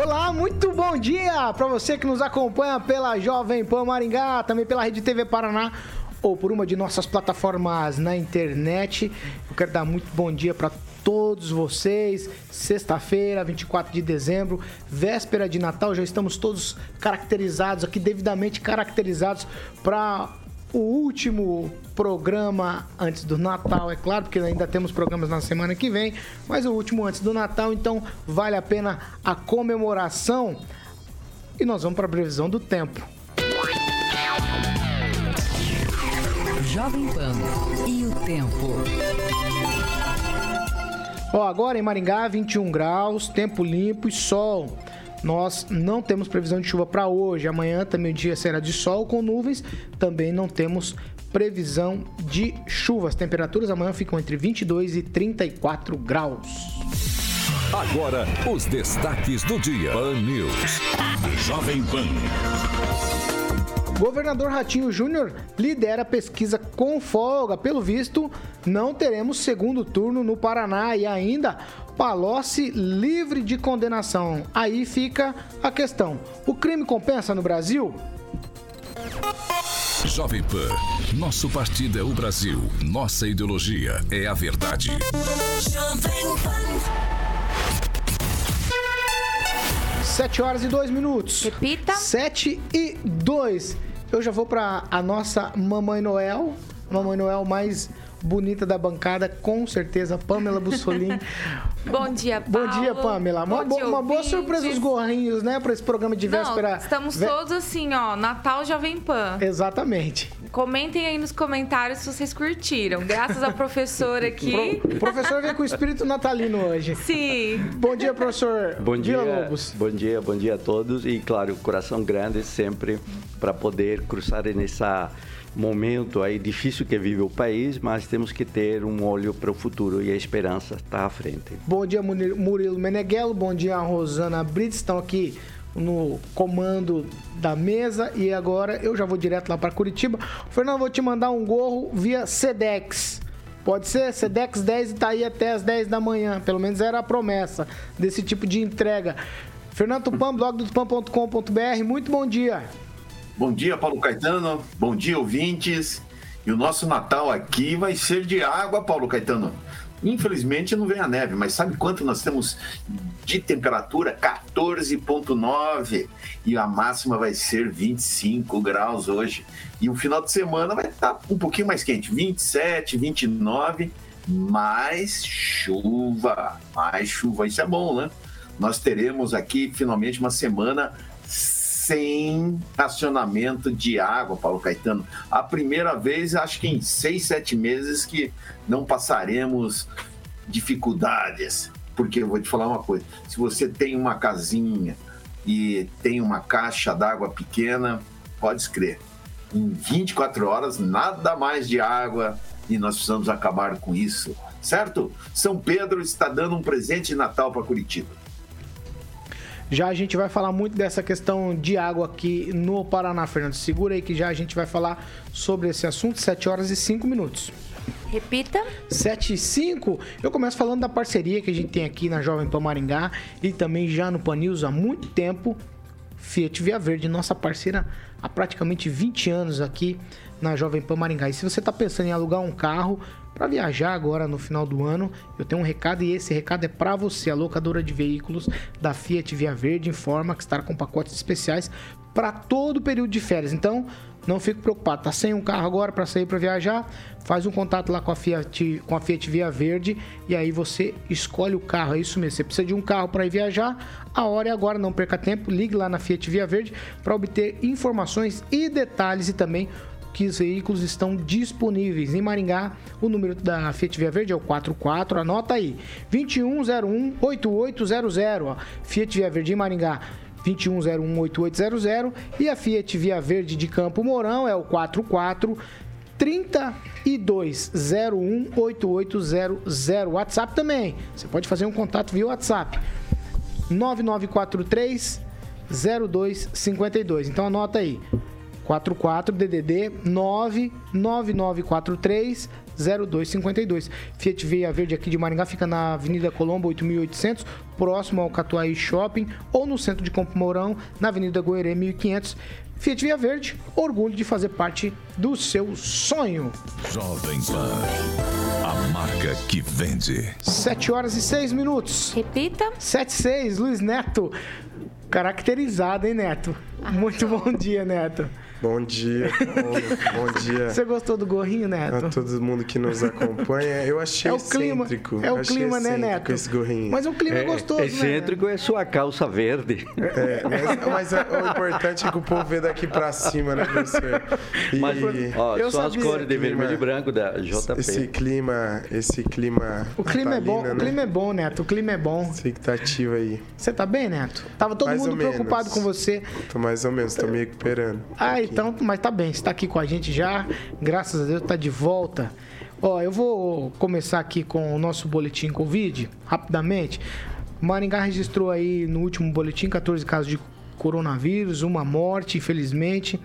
Olá, muito bom dia para você que nos acompanha pela Jovem Pan Maringá, também pela Rede TV Paraná ou por uma de nossas plataformas na internet. Eu quero dar muito bom dia para todos vocês. Sexta-feira, 24 de dezembro, véspera de Natal, já estamos todos caracterizados aqui, devidamente caracterizados para o último programa antes do Natal, é claro, porque ainda temos programas na semana que vem, mas o último antes do Natal, então vale a pena a comemoração. E nós vamos para a previsão do tempo. Jovem Pan e o tempo. Ó, agora em Maringá, 21 graus, tempo limpo e sol. Nós não temos previsão de chuva para hoje. Amanhã também o dia será de sol com nuvens. Também não temos previsão de chuva. As temperaturas amanhã ficam entre 22 e 34 graus. Agora, os destaques do dia. Pan News. Jovem Pan. Governador Ratinho Júnior lidera pesquisa com folga. Pelo visto, não teremos segundo turno no Paraná e ainda Palocci livre de condenação. Aí fica a questão: o crime compensa no Brasil? Jovem Pan, nosso partido é o Brasil, nossa ideologia é a verdade. Jovem Pan. 7 horas e 2 minutos. Repita. 7 e 2. Eu já vou para a nossa Mamãe Noel. Mamãe Noel mais bonita da bancada, com certeza, Pamela Bussolini. Bom dia, Paulo. Bom dia, Pamela. Bom uma, dia, uma boa surpresa os gorrinhos, né, para esse programa de véspera. Não, estamos Vé... todos assim, ó, Natal Jovem Pan. Exatamente. Comentem aí nos comentários se vocês curtiram. Graças à professora aqui. Pro, o professor veio com o espírito natalino hoje. Sim. Bom dia, professor. Bom dia, Lobos. Bom dia, bom dia a todos. E, claro, coração grande sempre para poder cruzar nessa momento aí difícil que vive o país, mas temos que ter um olho para o futuro e a esperança está à frente. Bom dia, Murilo Meneghello. Bom dia, Rosana Brits. Estão aqui no comando da mesa e agora eu já vou direto lá para Curitiba. Fernando, vou te mandar um gorro via Sedex. Pode ser? Sedex 10 e tá aí até as 10 da manhã. Pelo menos era a promessa desse tipo de entrega. Fernando Tupan, blog do tupan.com.br. Muito bom dia. Bom dia, Paulo Caetano. Bom dia, ouvintes. E o nosso Natal aqui vai ser de água, Paulo Caetano. Infelizmente não vem a neve, mas sabe quanto nós temos de temperatura? 14,9 e a máxima vai ser 25 graus hoje. E o final de semana vai estar um pouquinho mais quente, 27, 29, mais chuva, mais chuva. Isso é bom, né? Nós teremos aqui finalmente uma semana sem racionamento de água, Paulo Caetano. A primeira vez, acho que em seis, sete meses, que não passaremos dificuldades. Porque eu vou te falar uma coisa: se você tem uma casinha e tem uma caixa d'água pequena, pode escrever. Em 24 horas, nada mais de água e nós precisamos acabar com isso, certo? São Pedro está dando um presente de Natal para Curitiba. Já a gente vai falar muito dessa questão de água aqui no Paraná, Fernando. Segura aí que já a gente vai falar sobre esse assunto, 7 horas e 5 minutos. Repita. 7 e 5. Eu começo falando da parceria que a gente tem aqui na Jovem Pan Maringá e também já no Pan News há muito tempo. Fiat Via Verde, nossa parceira há praticamente 20 anos aqui na Jovem Pan Maringá. E se você está pensando em alugar um carro, para viajar agora no final do ano. Eu tenho um recado e esse recado é para você, a locadora de veículos da Fiat Via Verde informa que está com pacotes especiais para todo o período de férias. Então, não fique preocupado, tá sem um carro agora para sair para viajar, faz um contato lá com a Fiat, com a Fiat Via Verde e aí você escolhe o carro, é isso mesmo. Você precisa de um carro para ir viajar, a hora é agora, não perca tempo, ligue lá na Fiat Via Verde para obter informações e detalhes e também que os veículos estão disponíveis em Maringá. O número da Fiat Via Verde é o 44, anota aí, 2101 8800, ó, Fiat Via Verde em Maringá. 21018800 e a Fiat Via Verde de Campo Mourão é o 44 32018800. WhatsApp também. Você pode fazer um contato via WhatsApp. 9943 0252. Então anota aí. 44 DDD 99943 0252. Fiat Via Verde aqui de Maringá fica na Avenida Colombo 8800, próximo ao Catuaí Shopping, ou no centro de Campo Mourão, na Avenida Goerê 1500. Fiat Via Verde, orgulho de fazer parte do seu sonho. Jovem Pan, a marca que vende. 7 horas e 6 minutos. Repita. 7 e 6, Luiz Neto. Caracterizado, hein, Neto? Muito bom dia, Neto. Bom dia, bom, bom dia. Você gostou do gorrinho, Neto? A todo mundo que nos acompanha. Eu achei É o clima, excêntrico. é o achei clima, né, excêntrico Neto? Esse gorrinho. Mas o clima é, gostoso, Excêntrico né? é sua calça verde. É, mas, mas o importante é que o povo vê daqui pra cima, né, professor? E Mas, ó, Eu só as cores de vermelho e branco da JP. esse clima, esse clima O clima é bom, natalino, o clima é bom, Neto. O clima é bom. Expectativa aí. Você tá bem, Neto? Tava todo Mais mundo preocupado com você. Tô mais ou menos, tô me recuperando. Ah, então, mas tá bem. Você tá aqui com a gente já. Graças a Deus, tá de volta. Ó, eu vou começar aqui com o nosso boletim Covid, rapidamente. Maringá registrou aí no último boletim 14 casos de coronavírus, uma morte, infelizmente.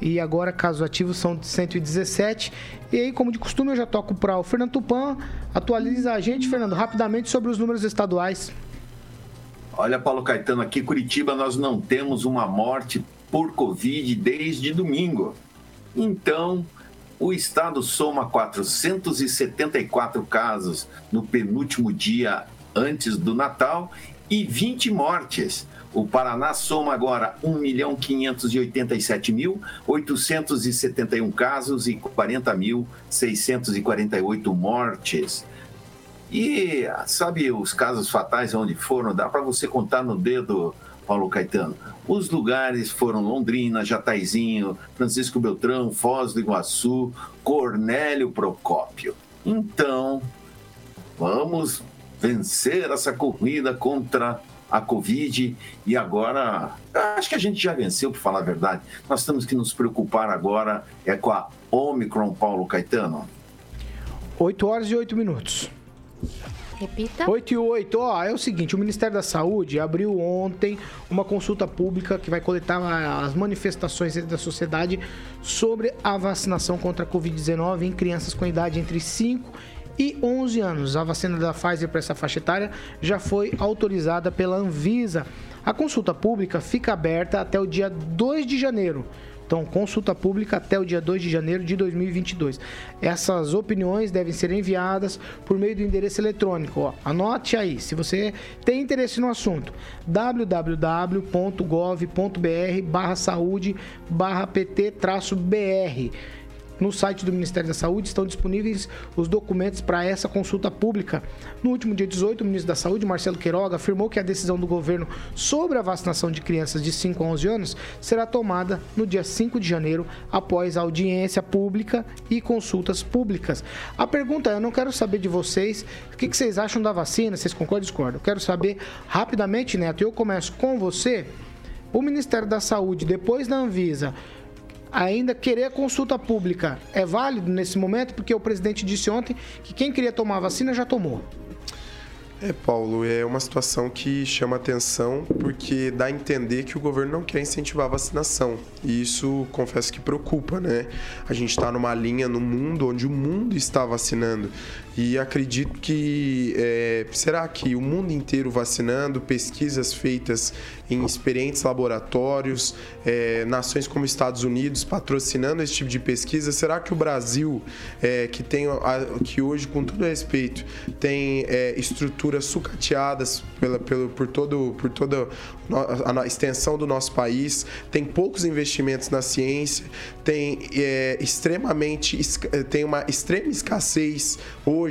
E agora casos ativos são de 117. E aí, como de costume, eu já toco para o Fernando Tupan. Atualiza a gente, Fernando, rapidamente sobre os números estaduais. Olha, Paulo Caetano, aqui em Curitiba nós não temos uma morte por Covid desde domingo. Então, o estado soma 474 casos no penúltimo dia antes do Natal e 20 mortes. O Paraná soma agora 1.587.871 casos e 40.648 mortes. E sabe os casos fatais onde foram? Dá para você contar no dedo, Paulo Caetano. Os lugares foram Londrina, Jataizinho, Francisco Beltrão, Foz do Iguaçu, Cornélio Procópio. Então, vamos vencer essa corrida contra a Covid e agora acho que a gente já venceu, por falar a verdade. Nós temos que nos preocupar agora é com a Omicron, Paulo Caetano. 8 horas e 8 minutos. Repita. 8 e 8, ó, é o seguinte, o Ministério da Saúde abriu ontem uma consulta pública que vai coletar as manifestações da sociedade sobre a vacinação contra a Covid-19 em crianças com idade entre 5 e 11 anos. A vacina da Pfizer para essa faixa etária já foi autorizada pela Anvisa. A consulta pública fica aberta até o dia 2 de janeiro. Então, consulta pública até o dia 2 de janeiro de 2022. Essas opiniões devem ser enviadas por meio do endereço eletrônico. Ó. Anote aí, se você tem interesse no assunto, www.gov.br barra saúde barra pt br. No site do Ministério da Saúde estão disponíveis os documentos para essa consulta pública. No último dia 18, o ministro da Saúde, Marcelo Queiroga, afirmou que a decisão do governo sobre a vacinação de crianças de 5 a 11 anos será tomada no dia 5 de janeiro, após audiência pública e consultas públicas. A pergunta é: eu não quero saber de vocês o que vocês acham da vacina, vocês concordam ou discordam? Eu quero saber rapidamente, Neto, eu começo com você. O Ministério da Saúde, depois da Anvisa, ainda querer a consulta pública é válido nesse momento? Porque o presidente disse ontem que quem queria tomar a vacina já tomou. É, Paulo, é uma situação que chama atenção porque dá a entender que o governo não quer incentivar a vacinação. E isso, confesso que preocupa, né? A gente está numa linha no mundo onde o mundo está vacinando. E acredito que é, será que o mundo inteiro vacinando, pesquisas feitas em experientes laboratórios, é, nações como Estados Unidos patrocinando esse tipo de pesquisa, será que o Brasil, é, que tem que hoje, com todo respeito, tem é, estruturas sucateadas pela, pelo, por, todo, por toda a extensão do nosso país, tem poucos investimentos na ciência, tem é, extremamente tem uma extrema escassez hoje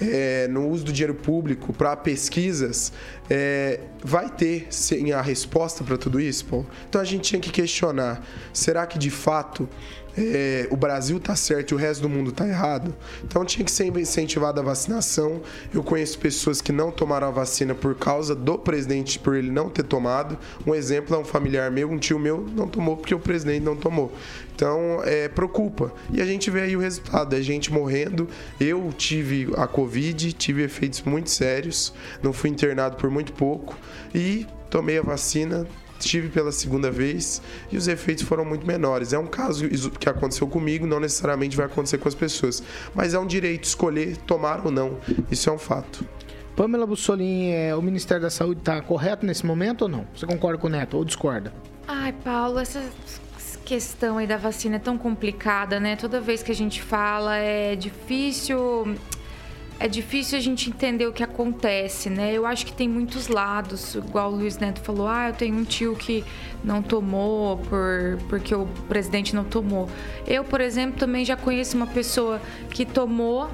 é, no uso do dinheiro público para pesquisas, é, vai ter sim a resposta para tudo isso? Então a gente tinha que questionar: será que de fato é, o Brasil está certo e o resto do mundo está errado? Então tinha que ser incentivada a vacinação. Eu conheço pessoas que não tomaram a vacina por causa do presidente, por ele não ter tomado. Um exemplo é um familiar meu, um tio meu, não tomou porque o presidente não tomou. Então, é, preocupa. E a gente vê aí o resultado, a gente morrendo. Eu tive a Covid, tive efeitos muito sérios, não fui internado por muito pouco e tomei a vacina, tive pela segunda vez e os efeitos foram muito menores. É um caso que aconteceu comigo, não necessariamente vai acontecer com as pessoas, mas é um direito escolher tomar ou não. Isso é um fato. Pamela Bussolini, é, o Ministério da Saúde está correto nesse momento ou não? Você concorda com o Neto ou discorda? Ai, Paulo, essa questão aí da vacina é tão complicada, né? Toda vez que a gente fala é difícil é difícil a gente entender o que acontece, né? Eu acho que tem muitos lados, igual o Luiz Neto falou, ah, eu tenho um tio que não tomou por porque o presidente não tomou. Eu, por exemplo, também já conheço uma pessoa que tomou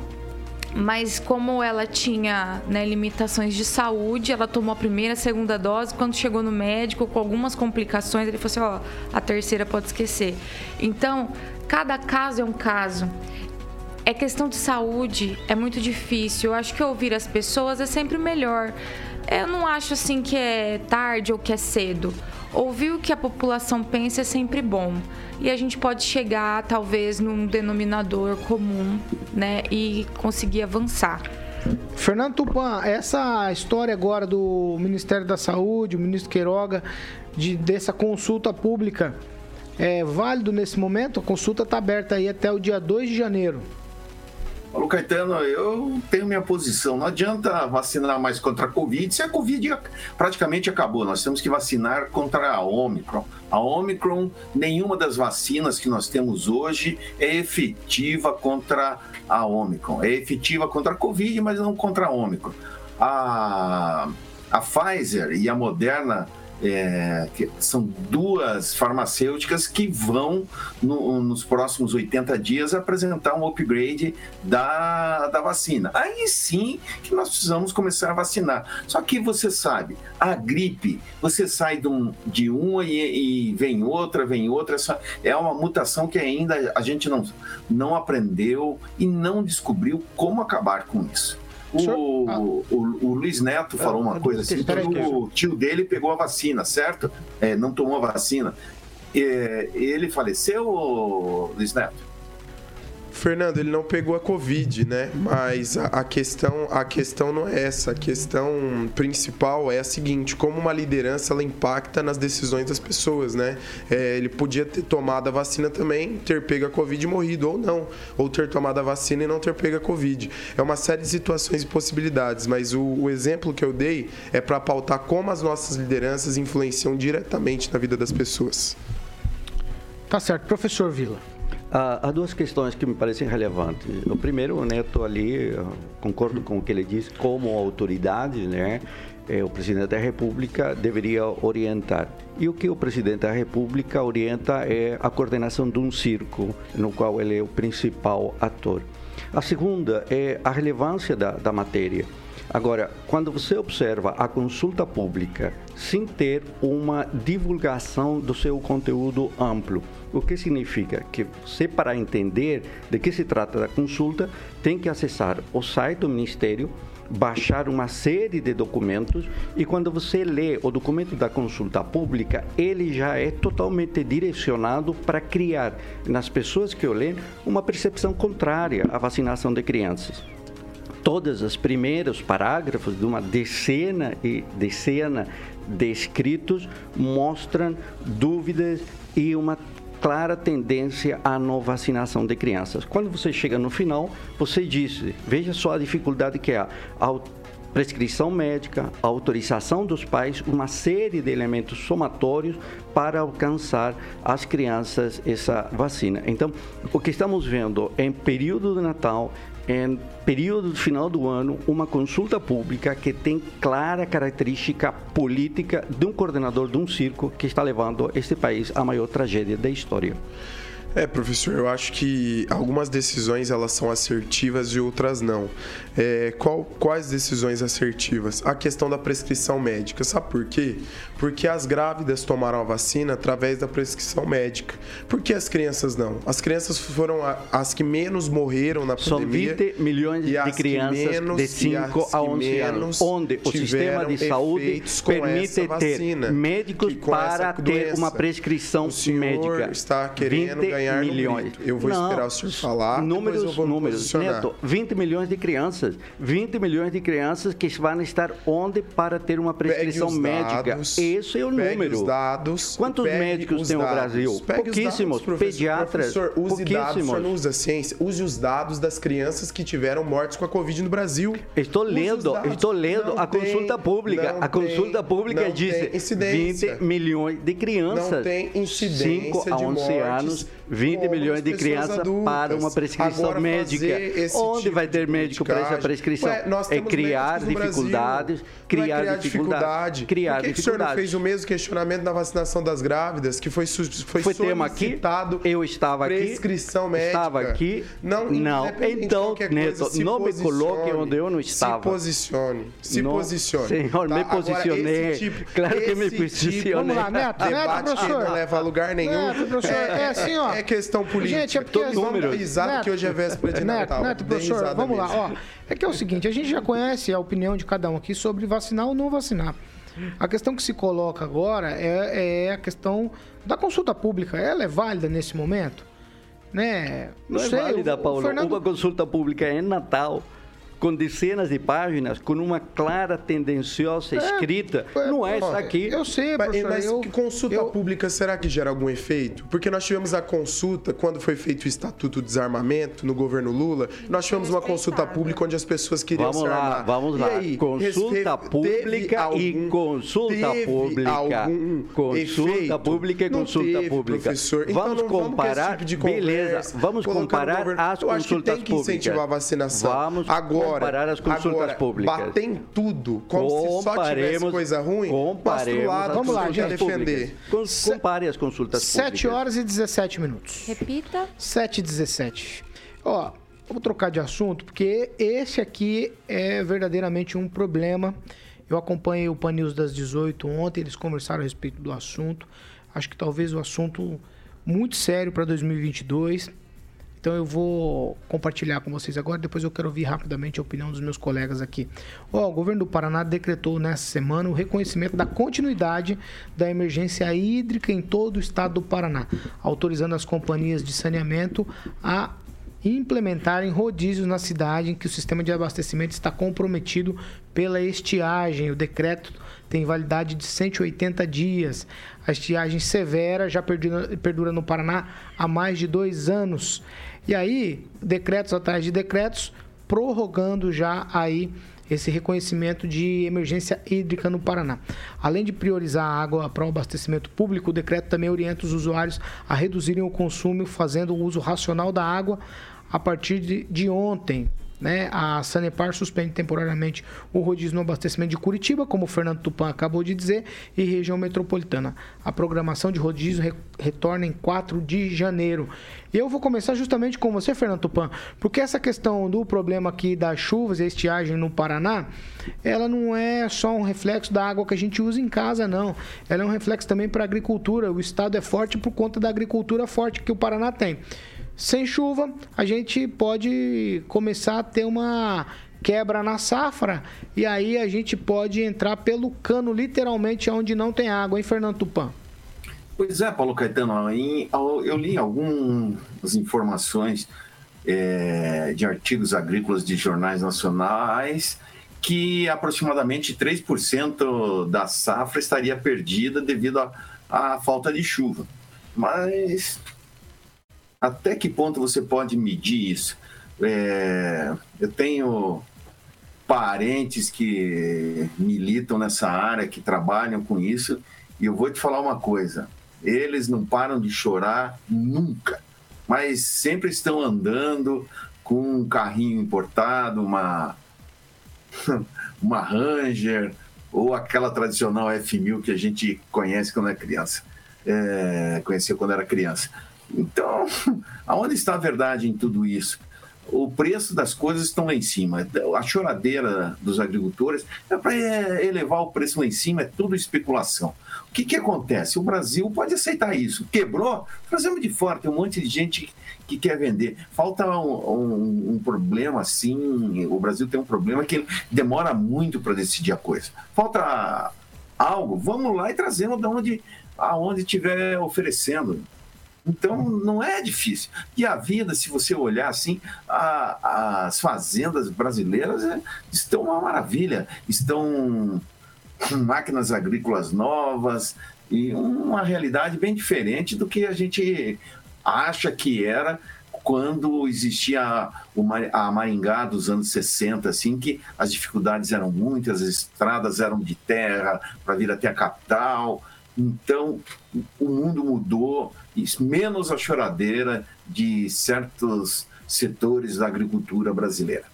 mas como ela tinha né, limitações de saúde, ela tomou a primeira, a segunda dose. Quando chegou no médico com algumas complicações, ele falou assim: ó, a terceira pode esquecer. Então, cada caso é um caso. É questão de saúde, é muito difícil. Eu acho que ouvir as pessoas é sempre melhor. Eu não acho assim que é tarde ou que é cedo. Ouvir o que a população pensa é sempre bom. E a gente pode chegar, talvez, num denominador comum, né? E conseguir avançar. Fernando Tupan, essa história agora do Ministério da Saúde, o ministro Queiroga, de, dessa consulta pública, é válido nesse momento? A consulta está aberta aí até o dia 2 de janeiro. Paulo Caetano, eu tenho minha posição. Não adianta vacinar mais contra a Covid, se a Covid praticamente acabou. Nós temos que vacinar contra a Omicron. A Omicron, nenhuma das vacinas que nós temos hoje é efetiva contra a Omicron. É efetiva contra a Covid, mas não contra a Omicron. A, a Pfizer e a Moderna é, são duas farmacêuticas que vão, no, nos próximos 80 dias, apresentar um upgrade da, da vacina. Aí sim que nós precisamos começar a vacinar. Só que você sabe, a gripe, você sai de, um, de uma e, e vem outra, vem outra. Essa é uma mutação que ainda a gente não, não aprendeu e não descobriu como acabar com isso. O, ah. o, o, Luiz Neto falou uma coisa assim: o tio dele pegou a vacina, certo? É, não tomou a vacina. É, ele faleceu, Luiz Neto? Fernando, ele não pegou a Covid, né? Mas a, a, questão, a questão não é essa. A questão principal é a seguinte: como uma liderança ela impacta nas decisões das pessoas, né? É, ele podia ter tomado a vacina também, ter pego a Covid e morrido, ou não. Ou ter tomado a vacina e não ter pego a Covid. É uma série de situações e possibilidades, mas o, o exemplo que eu dei é para pautar como as nossas lideranças influenciam diretamente na vida das pessoas. Tá certo. Professor Vila. Há, duas questões que me parecem relevantes. O primeiro, o Neto ali, concordo com o que ele disse, como autoridade, né? É, o presidente da República deveria orientar. E o que o presidente da República orienta é a coordenação de um circo, no qual ele é o principal ator. A segunda é a relevância da, da matéria. Agora, quando você observa a consulta pública sem ter uma divulgação do seu conteúdo amplo, o que significa que você, para entender de que se trata da consulta, tem que acessar o site do Ministério, baixar uma série de documentos e quando você lê o documento da consulta pública, ele já é totalmente direcionado para criar nas pessoas que o lêem uma percepção contrária à vacinação de crianças. Todas as primeiros parágrafos de uma decena e decena de escritos mostram dúvidas e uma clara tendência à não vacinação de crianças. Quando você chega no final, você diz, veja só a dificuldade que é a prescrição médica, autorização dos pais, uma série de elementos somatórios para alcançar as crianças essa vacina. Então, o que estamos vendo em período de Natal, em período do final do ano, uma consulta pública que tem clara característica política de um coordenador de um circo que está levando este país à maior tragédia da história. É, professor, eu acho que algumas decisões elas são assertivas e outras não. É, qual, quais decisões assertivas? A questão da prescrição médica. Sabe por quê? Porque as grávidas tomaram a vacina através da prescrição médica. Por que as crianças não? As crianças foram as que menos morreram na pandemia. São 20 milhões de crianças menos, de 5 a 11 anos, onde o sistema de saúde permite ter médicos para ter uma prescrição o senhor médica. está querendo ganhar milhões. Eu vou não, esperar o senhor falar. Números, números. Neto, 20 milhões de crianças. 20 milhões de crianças que vão estar onde para ter uma prescrição médica. Dados, esse é o número. Os dados, Quantos médicos tem o Brasil? Pouquíssimos. Dados, professor, Pediatras. Professor, use dados, o senhor não usa ciência. Use os dados das crianças que tiveram mortes com a Covid no Brasil. Estou lendo, estou lendo a consulta pública. A consulta pública diz 20 milhões de crianças. Não tem incidência 5 a 11 anos 20 milhões de crianças adultas. para uma prescrição Agora, médica. Onde tipo vai ter médico para essa prescrição? Ué, é criar dificuldades, criar, é criar dificuldade. Criar Por que, que o senhor não fez o mesmo questionamento da vacinação das grávidas, que foi, foi, foi tema aqui? Eu estava aqui. Prescrição médica. Estava aqui. Não, não. Então, Neto, não me coloque onde eu não estava. Se posicione. Se não, posicione. Senhor, tá? me posicionei. Tipo, claro que me posicionei. Tipo, vamos lá, Neto, Neto, professor. não leva a lugar nenhum. Neto, professor, é, é assim, ó. É questão política. Gente, é porque... Todo número. Neto, que hoje é véspera de Neto, Natal. Neto, professor, vamos mesmo. lá. Ó, é que é o seguinte, a gente já conhece a opinião de cada um aqui sobre vacinar ou não vacinar. A questão que se coloca agora é, é a questão da consulta pública. Ela é válida nesse momento? Né? Não, não é sei, válida, Paulo. Fernando... Uma consulta pública é em Natal com dezenas de páginas, com uma clara tendenciosa é, escrita. É, não é isso aqui. Eu sei, professor. Mas eu, que consulta eu... pública será que gera algum efeito? Porque nós tivemos a consulta, quando foi feito o Estatuto do Desarmamento no governo Lula, nós tivemos uma consulta pública onde as pessoas queriam vamos se armar. Lá, vamos lá, aí, consulta pública algum, e consulta pública. Algum consulta efeito? pública e consulta teve, pública. Professor. Então, vamos comparar, tipo beleza, vamos comparar as consultas públicas. Eu acho que tem que incentivar a vacinação. Vamos agora, comparar as consultas agora, públicas. Bater em tudo, como se só tivesse coisa ruim, comparemos lado, vamos lá, gente. defender. Compare as consultas 7 públicas. 7 horas e 17 minutos. Repita. 7 e 17. Ó, vou trocar de assunto, porque esse aqui é verdadeiramente um problema. Eu acompanhei o Pan News das 18 ontem, eles conversaram a respeito do assunto. Acho que talvez o assunto muito sério para 2022. Então eu vou compartilhar com vocês agora, depois eu quero ouvir rapidamente a opinião dos meus colegas aqui. Oh, o governo do Paraná decretou nessa semana o reconhecimento da continuidade da emergência hídrica em todo o estado do Paraná, autorizando as companhias de saneamento a implementarem rodízios na cidade em que o sistema de abastecimento está comprometido pela estiagem. O decreto tem validade de 180 dias. A estiagem severa já perdura no Paraná há mais de dois anos. E aí, decretos atrás de decretos, prorrogando já aí esse reconhecimento de emergência hídrica no Paraná. Além de priorizar a água para o abastecimento público, o decreto também orienta os usuários a reduzirem o consumo fazendo o uso racional da água a partir de, de ontem. Né? A Sanepar suspende temporariamente o rodízio no abastecimento de Curitiba, como o Fernando Tupan acabou de dizer, e região metropolitana. A programação de rodízio re retorna em 4 de janeiro. E eu vou começar justamente com você, Fernando Tupan, porque essa questão do problema aqui das chuvas e estiagem no Paraná, ela não é só um reflexo da água que a gente usa em casa, não. Ela é um reflexo também para a agricultura. O estado é forte por conta da agricultura forte que o Paraná tem. Sem chuva, a gente pode começar a ter uma quebra na safra e aí a gente pode entrar pelo cano, literalmente, onde não tem água, hein, Fernando Tupan? Pois é, Paulo Caetano, eu li algumas informações é, de artigos agrícolas de jornais nacionais que aproximadamente 3% da safra estaria perdida devido à falta de chuva. Mas até que ponto você pode medir isso? É, eu tenho parentes que militam nessa área, que trabalham com isso, e eu vou te falar uma coisa: eles não param de chorar nunca, mas sempre estão andando com um carrinho importado, uma uma Ranger ou aquela tradicional F1000 que a gente conhece quando é criança, é, quando era criança. Então, aonde está a verdade em tudo isso? O preço das coisas estão lá em cima. A choradeira dos agricultores é para elevar o preço lá em cima, é tudo especulação. O que, que acontece? O Brasil pode aceitar isso. Quebrou, trazemos de fora. Tem um monte de gente que quer vender. Falta um, um, um problema assim. O Brasil tem um problema que demora muito para decidir a coisa. Falta algo, vamos lá e trazemos de onde aonde estiver oferecendo. Então não é difícil. E a vida, se você olhar assim, a, as fazendas brasileiras é, estão uma maravilha, estão com máquinas agrícolas novas e uma realidade bem diferente do que a gente acha que era quando existia a Maringá dos anos 60, assim, que as dificuldades eram muitas, as estradas eram de terra para vir até a capital. Então, o mundo mudou, menos a choradeira de certos setores da agricultura brasileira.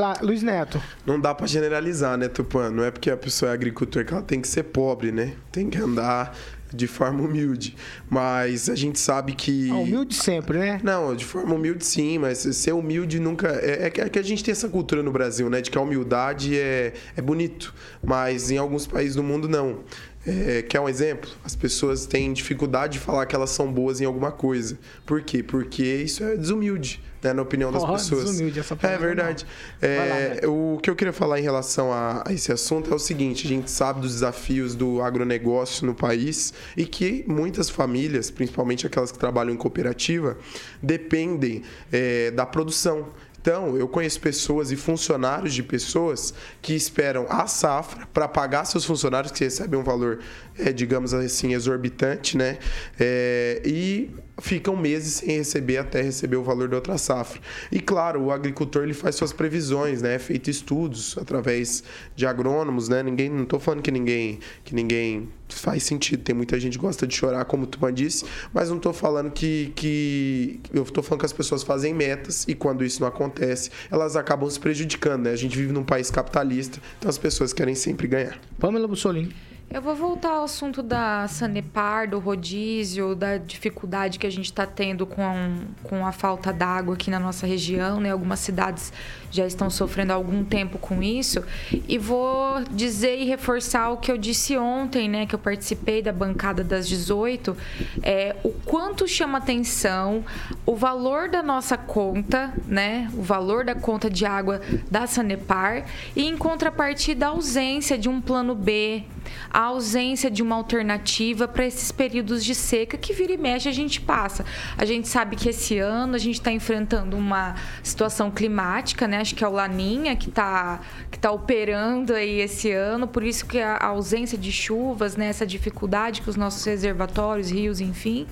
Lá, Luiz Neto. Não dá para generalizar, né, Tupã? Não é porque a pessoa é agricultor que ela tem que ser pobre, né? Tem que andar de forma humilde. Mas a gente sabe que. Ah, humilde sempre, né? Não, de forma humilde sim, mas ser humilde nunca. É, é, que a gente tem essa cultura no Brasil, né? De que a humildade é, é bonito. Mas em alguns países do mundo, não. É, quer um exemplo? As pessoas têm dificuldade de falar que elas são boas em alguma coisa. Por quê? Porque isso é desumilde né, na opinião das oh, pessoas. Essa é verdade. É, lá, o que eu queria falar em relação a, a, esse assunto é o seguinte: a gente sabe dos desafios do agronegócio no país e que muitas famílias, principalmente aquelas que trabalham em cooperativa, dependem é, da produção. Então, eu conheço pessoas e funcionários de pessoas que esperam a safra para pagar seus funcionários, que recebem um valor, é, digamos assim, exorbitante, né? É, e ficam meses sem receber até receber o valor da outra safra. E claro, o agricultor ele faz suas previsões, né? É feito estudos através de agrônomos, né? Ninguém, não estou falando que ninguém, que ninguém faz sentido. Tem muita gente que gosta de chorar, como tu disse, mas não estou falando que, que eu estou falando que as pessoas fazem metas e quando isso não acontece, elas acabam se prejudicando, né? A gente vive num país capitalista, então as pessoas querem sempre ganhar. Pamela Bussolini. Eu vou voltar ao assunto da Sanepar, do rodízio, da dificuldade que a gente está tendo com, com a falta d'água aqui na nossa região, né? Algumas cidades já estão sofrendo há algum tempo com isso. E vou dizer e reforçar o que eu disse ontem, né? Que eu participei da bancada das 18, é, o quanto chama atenção o valor da nossa conta, né? O valor da conta de água da Sanepar e em contrapartida a ausência de um plano B, a ausência de uma alternativa para esses períodos de seca que vira e mexe a gente passa. A gente sabe que esse ano a gente está enfrentando uma situação climática, né? Acho que é o Laninha que está que tá operando aí esse ano, por isso que a ausência de chuvas, né? Essa dificuldade que os nossos reservatórios, rios, enfim.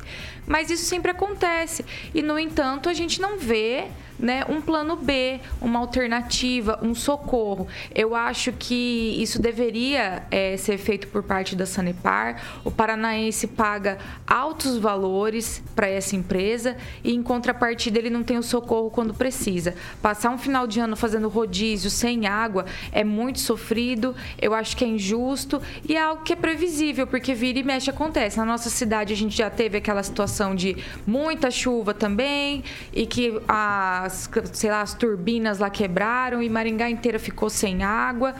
Mas isso sempre acontece. E, no entanto, a gente não vê né, um plano B, uma alternativa, um socorro. Eu acho que isso deveria é, ser feito por parte da Sanepar. O paranaense paga altos valores para essa empresa e, em contrapartida, ele não tem o socorro quando precisa. Passar um final de ano fazendo rodízio sem água é muito sofrido, eu acho que é injusto e é algo que é previsível, porque vira e mexe acontece. Na nossa cidade, a gente já teve aquela situação de muita chuva também e que a as, sei lá, as turbinas lá quebraram e Maringá inteira ficou sem água.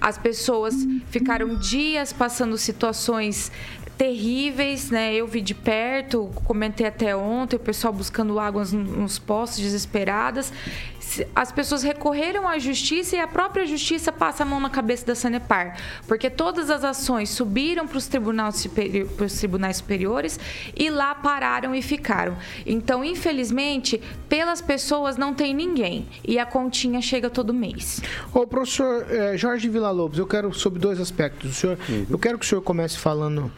As pessoas ficaram dias passando situações terríveis, né? Eu vi de perto, comentei até ontem, o pessoal buscando água nos postos, desesperadas. As pessoas recorreram à justiça e a própria justiça passa a mão na cabeça da Sanepar, porque todas as ações subiram para os tribunais, tribunais superiores e lá pararam e ficaram. Então, infelizmente, pelas pessoas não tem ninguém e a continha chega todo mês. Ô, professor eh, Jorge Villa-Lobos, eu quero sobre dois aspectos. O senhor, uhum. Eu quero que o senhor comece falando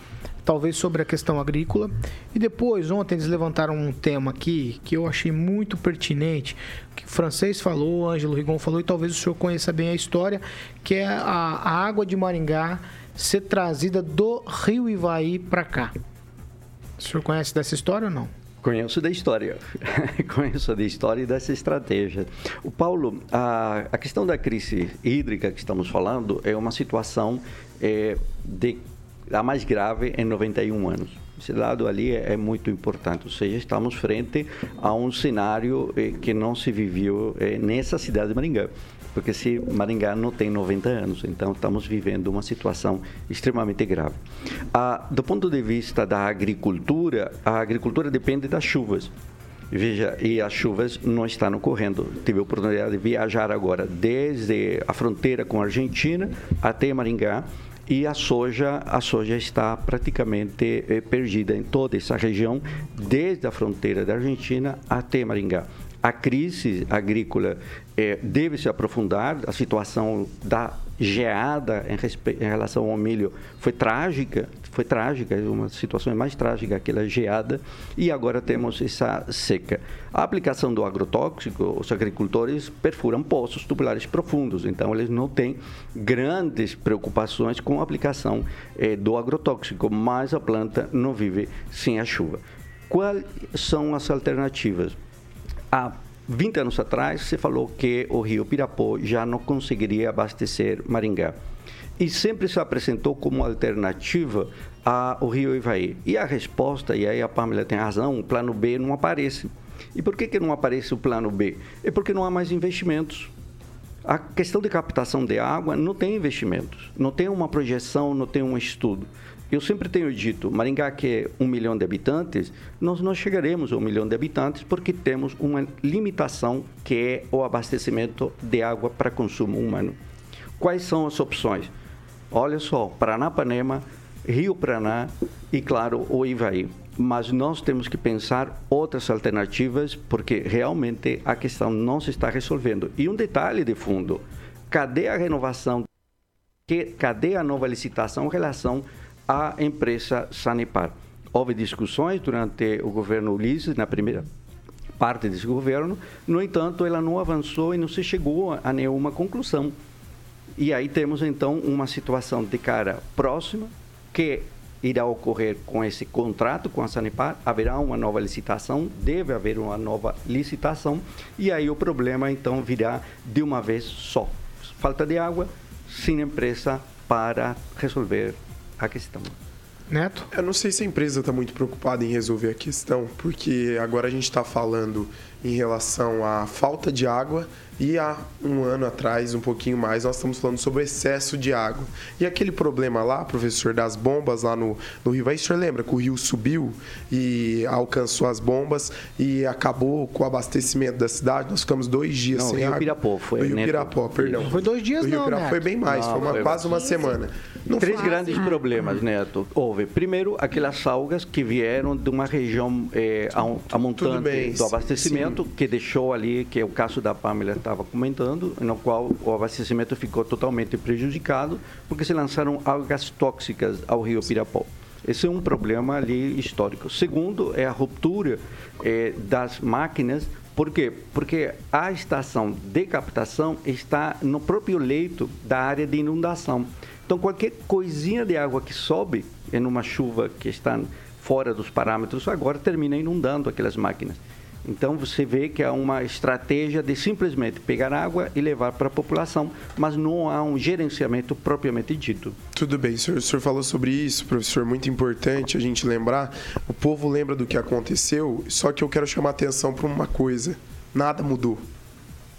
talvez sobre a questão agrícola. E depois, ontem eles levantaram um tema aqui que eu achei muito pertinente, que o francês falou, o Ângelo Rigon falou, e talvez o senhor conheça bem a história, que é a, água de Maringá ser trazida do Rio Ivaí para cá. O senhor conhece dessa história ou não? Conheço da história, conheço da história e dessa estratégia. O Paulo, a, a questão da crise hídrica que estamos falando é uma situação é, de a mais grave em 91 anos. Esse lado ali é, é muito importante, ou seja, estamos frente a um cenário eh, que não se viveu eh, nessa cidade de Maringá porque se Maringá não tem 90 anos, então estamos vivendo uma situação extremamente grave. Ah, do ponto de vista da agricultura, a agricultura depende das chuvas. Veja, e as chuvas não estão ocorrendo. Tive a oportunidade de viajar agora desde a fronteira com a Argentina até Maringá e a soja, a soja está praticamente eh, perdida em toda essa região, desde a fronteira da Argentina até Maringá. A crise agrícola eh, deve se aprofundar, a situação da geada em, em, relação ao milho foi trágica, foi trágica, uma situação mais trágica aquela geada, e agora temos essa seca. A aplicação do agrotóxico, os agricultores perfuram poços tubulares profundos, então eles não têm grandes preocupações com a aplicação eh, do agrotóxico, mas a planta não vive sem a chuva. Quais são as alternativas? A 20 anos atrás, você falou que o rio Pirapó já não conseguiria abastecer Maringá. E sempre se apresentou como alternativa ao rio Ivaí. E a resposta, e aí a Pamela tem razão, o plano B não aparece. E por que, que não aparece o plano B? É porque não há mais investimentos. A questão de captação de água não tem investimentos, não tem uma projeção, não tem um estudo. Eu sempre tenho dito, Maringá que é um milhão de habitantes, nós não chegaremos a um milhão de habitantes porque temos uma limitação que é o abastecimento de água para consumo humano. Quais são as opções? Olha só, Paranapanema, Rio Paraná e, claro, o Ivaí. Mas nós temos que pensar outras alternativas porque realmente a questão não se está resolvendo. E um detalhe de fundo, cadê a renovação? Cadê a nova licitação em relação a empresa Sanepar. Houve discussões durante o governo Ulisses, na primeira parte desse governo, no entanto, ela não avançou e não se chegou a nenhuma conclusão. E aí temos então uma situação de cara próxima que irá ocorrer com esse contrato com a Sanepar, haverá uma nova licitação, deve haver uma nova licitação, e aí o problema então virá de uma vez só. Falta de água, sem empresa para resolver a questão. Neto? Eu não sei se a empresa está muito preocupada em resolver a questão, porque agora a gente está falando em relação à falta de água e há um ano atrás, um pouquinho mais, nós estamos falando sobre o excesso de água. E aquele problema lá, professor, das bombas lá no, no rio, aí o senhor lembra que o rio subiu e alcançou as bombas e acabou com o abastecimento da cidade? Nós ficamos dois dias não, sem rio água. Pirapó, foi. O rio Pirapó, perdão. Foi dois dias, o rio não, Pirapó Neto. foi bem mais, não, foi uma, quase uma semana. Não Três grandes problemas, Neto. Houve, primeiro, aquelas algas que vieram de uma região é, amontante do abastecimento, sim. Que deixou ali, que é o caso da Pamela estava comentando, no qual o abastecimento ficou totalmente prejudicado, porque se lançaram algas tóxicas ao rio Pirapó. Esse é um problema ali histórico. Segundo, é a ruptura é, das máquinas. Por quê? Porque a estação de captação está no próprio leito da área de inundação. Então, qualquer coisinha de água que sobe em uma chuva que está fora dos parâmetros, agora termina inundando aquelas máquinas. Então você vê que há uma estratégia de simplesmente pegar água e levar para a população, mas não há um gerenciamento propriamente dito. Tudo bem, o senhor, o senhor falou sobre isso, professor, muito importante a gente lembrar. O povo lembra do que aconteceu, só que eu quero chamar atenção para uma coisa: nada mudou.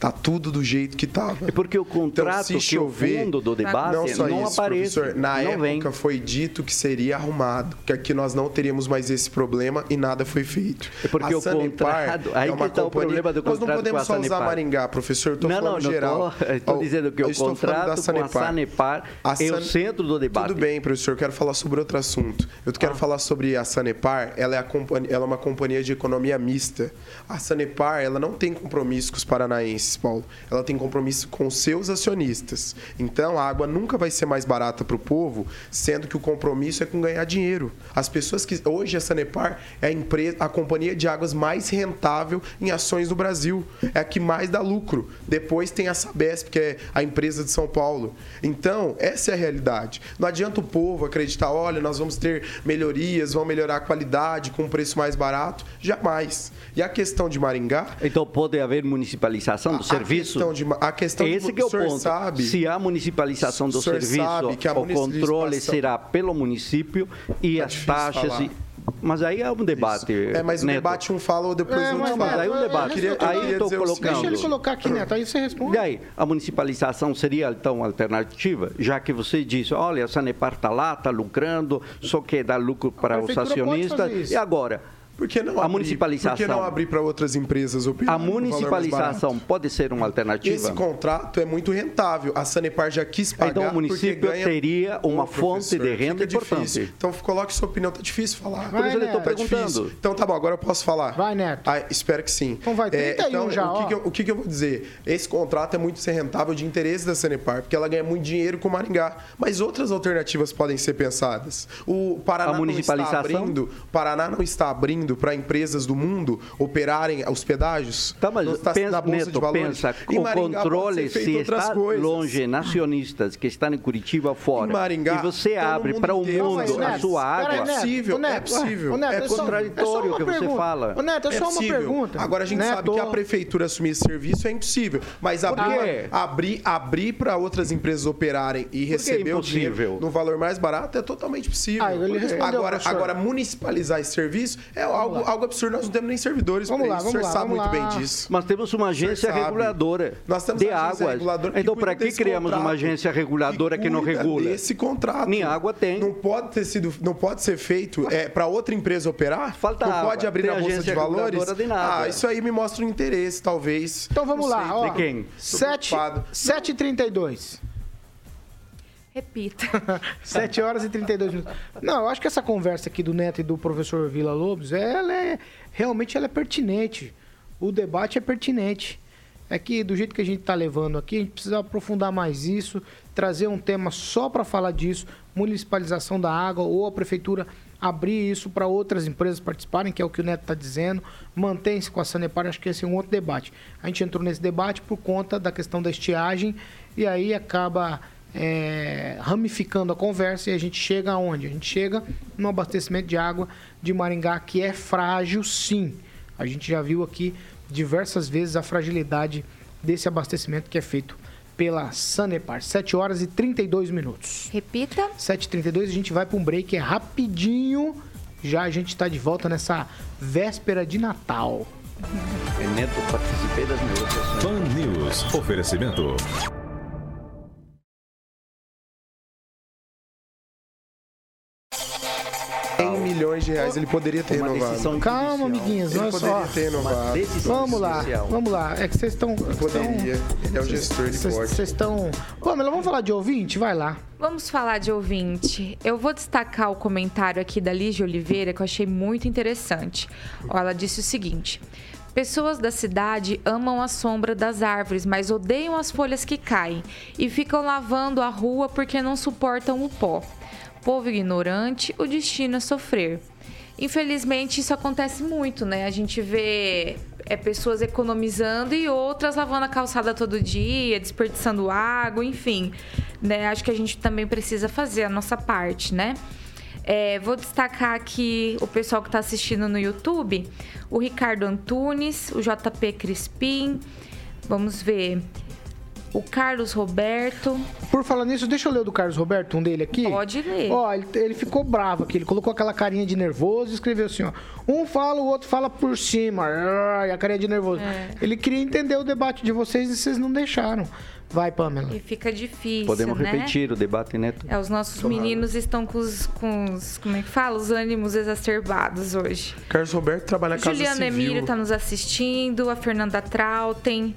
Tá tudo do jeito que tava. É porque o contrato então, se chover, que o fundo do debate não, só não isso, aparece. Professor, na não época vem. foi dito que seria arrumado, que aqui nós não teríamos mais esse problema e nada foi feito. É porque a o Sanepar contrato, aí é uma que tá o companhia, problema do Nós não contrato podemos com só a usar Sanepar. Maringá, professor, estou não, falando não, não geral. Estou dizendo que o contrato da com a Sanepar. Sanepar é o centro do debate. Tudo bem, professor, eu quero falar sobre outro assunto. Eu quero falar sobre a Sanepar, ela é, a companhia, ela é uma companhia de economia mista. A Sanepar, ela não tem compromisso com os paranaenses, Paulo. Ela tem compromisso com seus acionistas. Então, a água nunca vai ser mais barata para o povo, sendo que o compromisso é com ganhar dinheiro. As pessoas que... Hoje, a Sanepar é a, empresa, a companhia de águas mais rentável em ações do Brasil. É a que mais dá lucro. Depois tem a Sabesp, que é a empresa de São Paulo. Então, essa é a realidade. Não adianta o povo acreditar, olha, nós vamos ter melhorias, vamos melhorar a qualidade com um preço mais barato. Jamais. E a questão de Maringá, Então pode haver municipalização do a serviço? questão de, a questão de- Esse que é o ponto. Sabe, Se há municipalização do serviço, a o controle será pelo município e Tá as taxas. falar. E... Mas aí é um debate. É, mas o Neto. debate um fala ou depois É, o mas- outro Mas fala. aí um debate. queria- eu aí queria estou o seguinte, colocando. Deixa ele colocar aqui, Neto, aí você responde. E aí, a municipalização seria então alternativa? Já que você disse, olha, a Sanepar está lá, está lucrando, só quer dar lucro para os acionistas. isso. E agora? Por que não A abrir- municipalização. Por que não abrir para outras empresas A valor mais municipalização pode ser uma alternativa? Esse contrato é muito rentável. A Sanepar já quis pagar Então, o município teria uma fonte de renda fica importante. difícil. Então coloque sua opinião, tá difícil falar. Vai, Por isso eu estou. Tá perguntando. difícil. Então tá bom, agora eu posso falar. Vai, Neto. Ah, espero que sim. Então vai, 31 já, o que ó. que eu, o que, que eu vou dizer? Esse contrato é muito ser rentável de interesse da Sanepar, porque ela ganha muito dinheiro com Maringá. Mas outras alternativas podem ser pensadas. O Paraná A não está municipalização? abrindo, o Paraná não está abrindo para empresas do mundo operarem os pedágios. Tá, mas está pensa, na Bolsa Neto, de Valores. pensa, Em o Maringá controle, se outras está coisas. longe, nacionistas que estão em Curitiba fora, Em Maringá, e você tá abre mundo para o mundo a sua água, Neto. possível, Neto, é possível, Neto, é só- contraditório uma o que você fala. Neto, é, só uma possível. pergunta. Agora a gente sabe que a prefeitura assumir esse serviço é impossível. Mas abrir, abrir, abrir para outras empresas operarem e receber o dinheiro no valor mais barato é totalmente possível. Ah, agora, agora, municipalizar esse serviço é algo, algo absurdo. Nós não temos nem servidores Vamos lá, isso. O vamos senhor lá, sabe vamos muito lá. bem disso. Mas temos uma agência reguladora Nós temos de águas. reguladora que Então, para que criamos uma agência reguladora que, não cuida regula? Esse contrato. Nem água tem. Não pode ter sido, não pode ser feito é, para outra empresa operar. Falta não água. pode abrir Tem na bolsa agência de valores. de nada. Ah, isso aí me mostra um interesse, talvez. Então vamos Não lá, ó. De quem? 7 preocupado. 7h32. Repita. 7 horas e 32 minutos. Não, eu acho que essa conversa aqui do Neto e do professor Vila Lobos, ela é realmente ela é pertinente. O debate é pertinente. É que do jeito que a gente está levando aqui, a gente precisa aprofundar mais isso, trazer um tema só para falar disso, municipalização da água ou a prefeitura abrir isso para outras empresas participarem, que é o que o Neto está dizendo, mantém-se com a Sanepar, acho que esse é um outro debate. A gente entrou nesse debate por conta da questão da estiagem e aí acaba é, ramificando a conversa e a gente chega aonde? A gente chega no abastecimento de água de Maringá, que é frágil sim. A gente já viu aqui diversas vezes a fragilidade desse abastecimento que é feito pela Sanepar. 7 horas e 32 minutos. Repita. 7h32, a gente vai para um break, é rapidinho. Já a gente está de volta nessa véspera de Natal. É, Neto, participei das negociações. Pan News. Oferecimento. Milhões de reais ele poderia ter Uma renovado. Calma, judicial. amiguinhos, olha poderia só. ter renovado. Vamos lá, judicial. vamos lá. É que vocês estão. Poderia. Ele é o gestor de pode. vocês estão. Pamela, vamos falar de ouvinte? Vai lá. Vamos falar de ouvinte. Eu vou destacar o comentário aqui da Lígia Oliveira que eu achei muito interessante. Ela disse o seguinte: Pessoas da cidade amam a sombra das árvores, mas odeiam as folhas que caem e ficam lavando a rua porque não suportam o pó. Povo ignorante, o destino é sofrer. Infelizmente, isso acontece muito, né? A gente vê é, pessoas economizando e outras lavando a calçada todo dia, desperdiçando água, enfim. Né? Acho que a gente também precisa fazer a nossa parte, né? É, vou destacar aqui o pessoal que está assistindo no YouTube: o Ricardo Antunes, o JP Crispim. Vamos ver. O Carlos Roberto. Por falar nisso, deixa eu ler o do Carlos Roberto, um dele aqui. Pode ler. Ó, ele, ele ficou bravo aqui. Ele colocou aquela carinha de nervoso e escreveu assim, ó. Um fala, o outro fala por cima. E a carinha de nervoso. É. Ele queria entender o debate de vocês e vocês não deixaram. Vai, Pamela. E fica difícil, Podemos né? repetir o debate, Neto? É, os nossos meninos estão com os, com os, como é que fala? Os ânimos exacerbados hoje. Carlos Roberto trabalha na Casa Juliana. Emílio tá nos assistindo, a Fernanda Trau, tem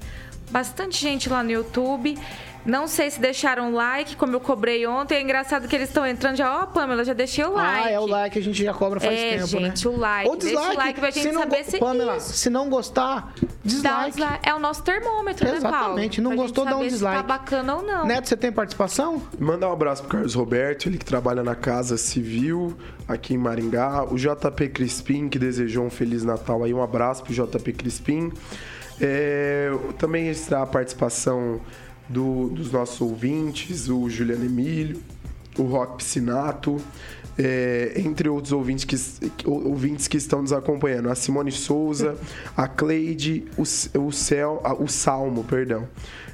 bastante gente lá no YouTube. Não sei se deixaram like, como eu cobrei ontem. É engraçado que eles estão entrando já. Ó, Pamela, já deixei o like. Ah, é o like, a gente já cobra faz É, tempo, gente, né? o like. Ou Deixa o dislike. like pra gente se não saber se- Pamela, Isso. se não gostar, Dá um dislike. dislike. É o nosso termômetro, né, Paulo? Exatamente. Não Pra gostou, gente dá um saber se dislike. tá bacana ou não. Neto, você tem participação? Mandar um abraço pro Carlos Roberto, ele que trabalha na Casa Civil aqui em Maringá. O JP Crispim, que desejou um Feliz Natal aí. Um abraço pro JP Crispim. É, também está a participação do- dos nossos ouvintes, o Juliano Emílio, o Rock Piscinato, é, entre outros ouvintes que, ouvintes que estão nos acompanhando. A Simone Souza, a Cleide, o, o, Cel, a- o Salmo, perdão.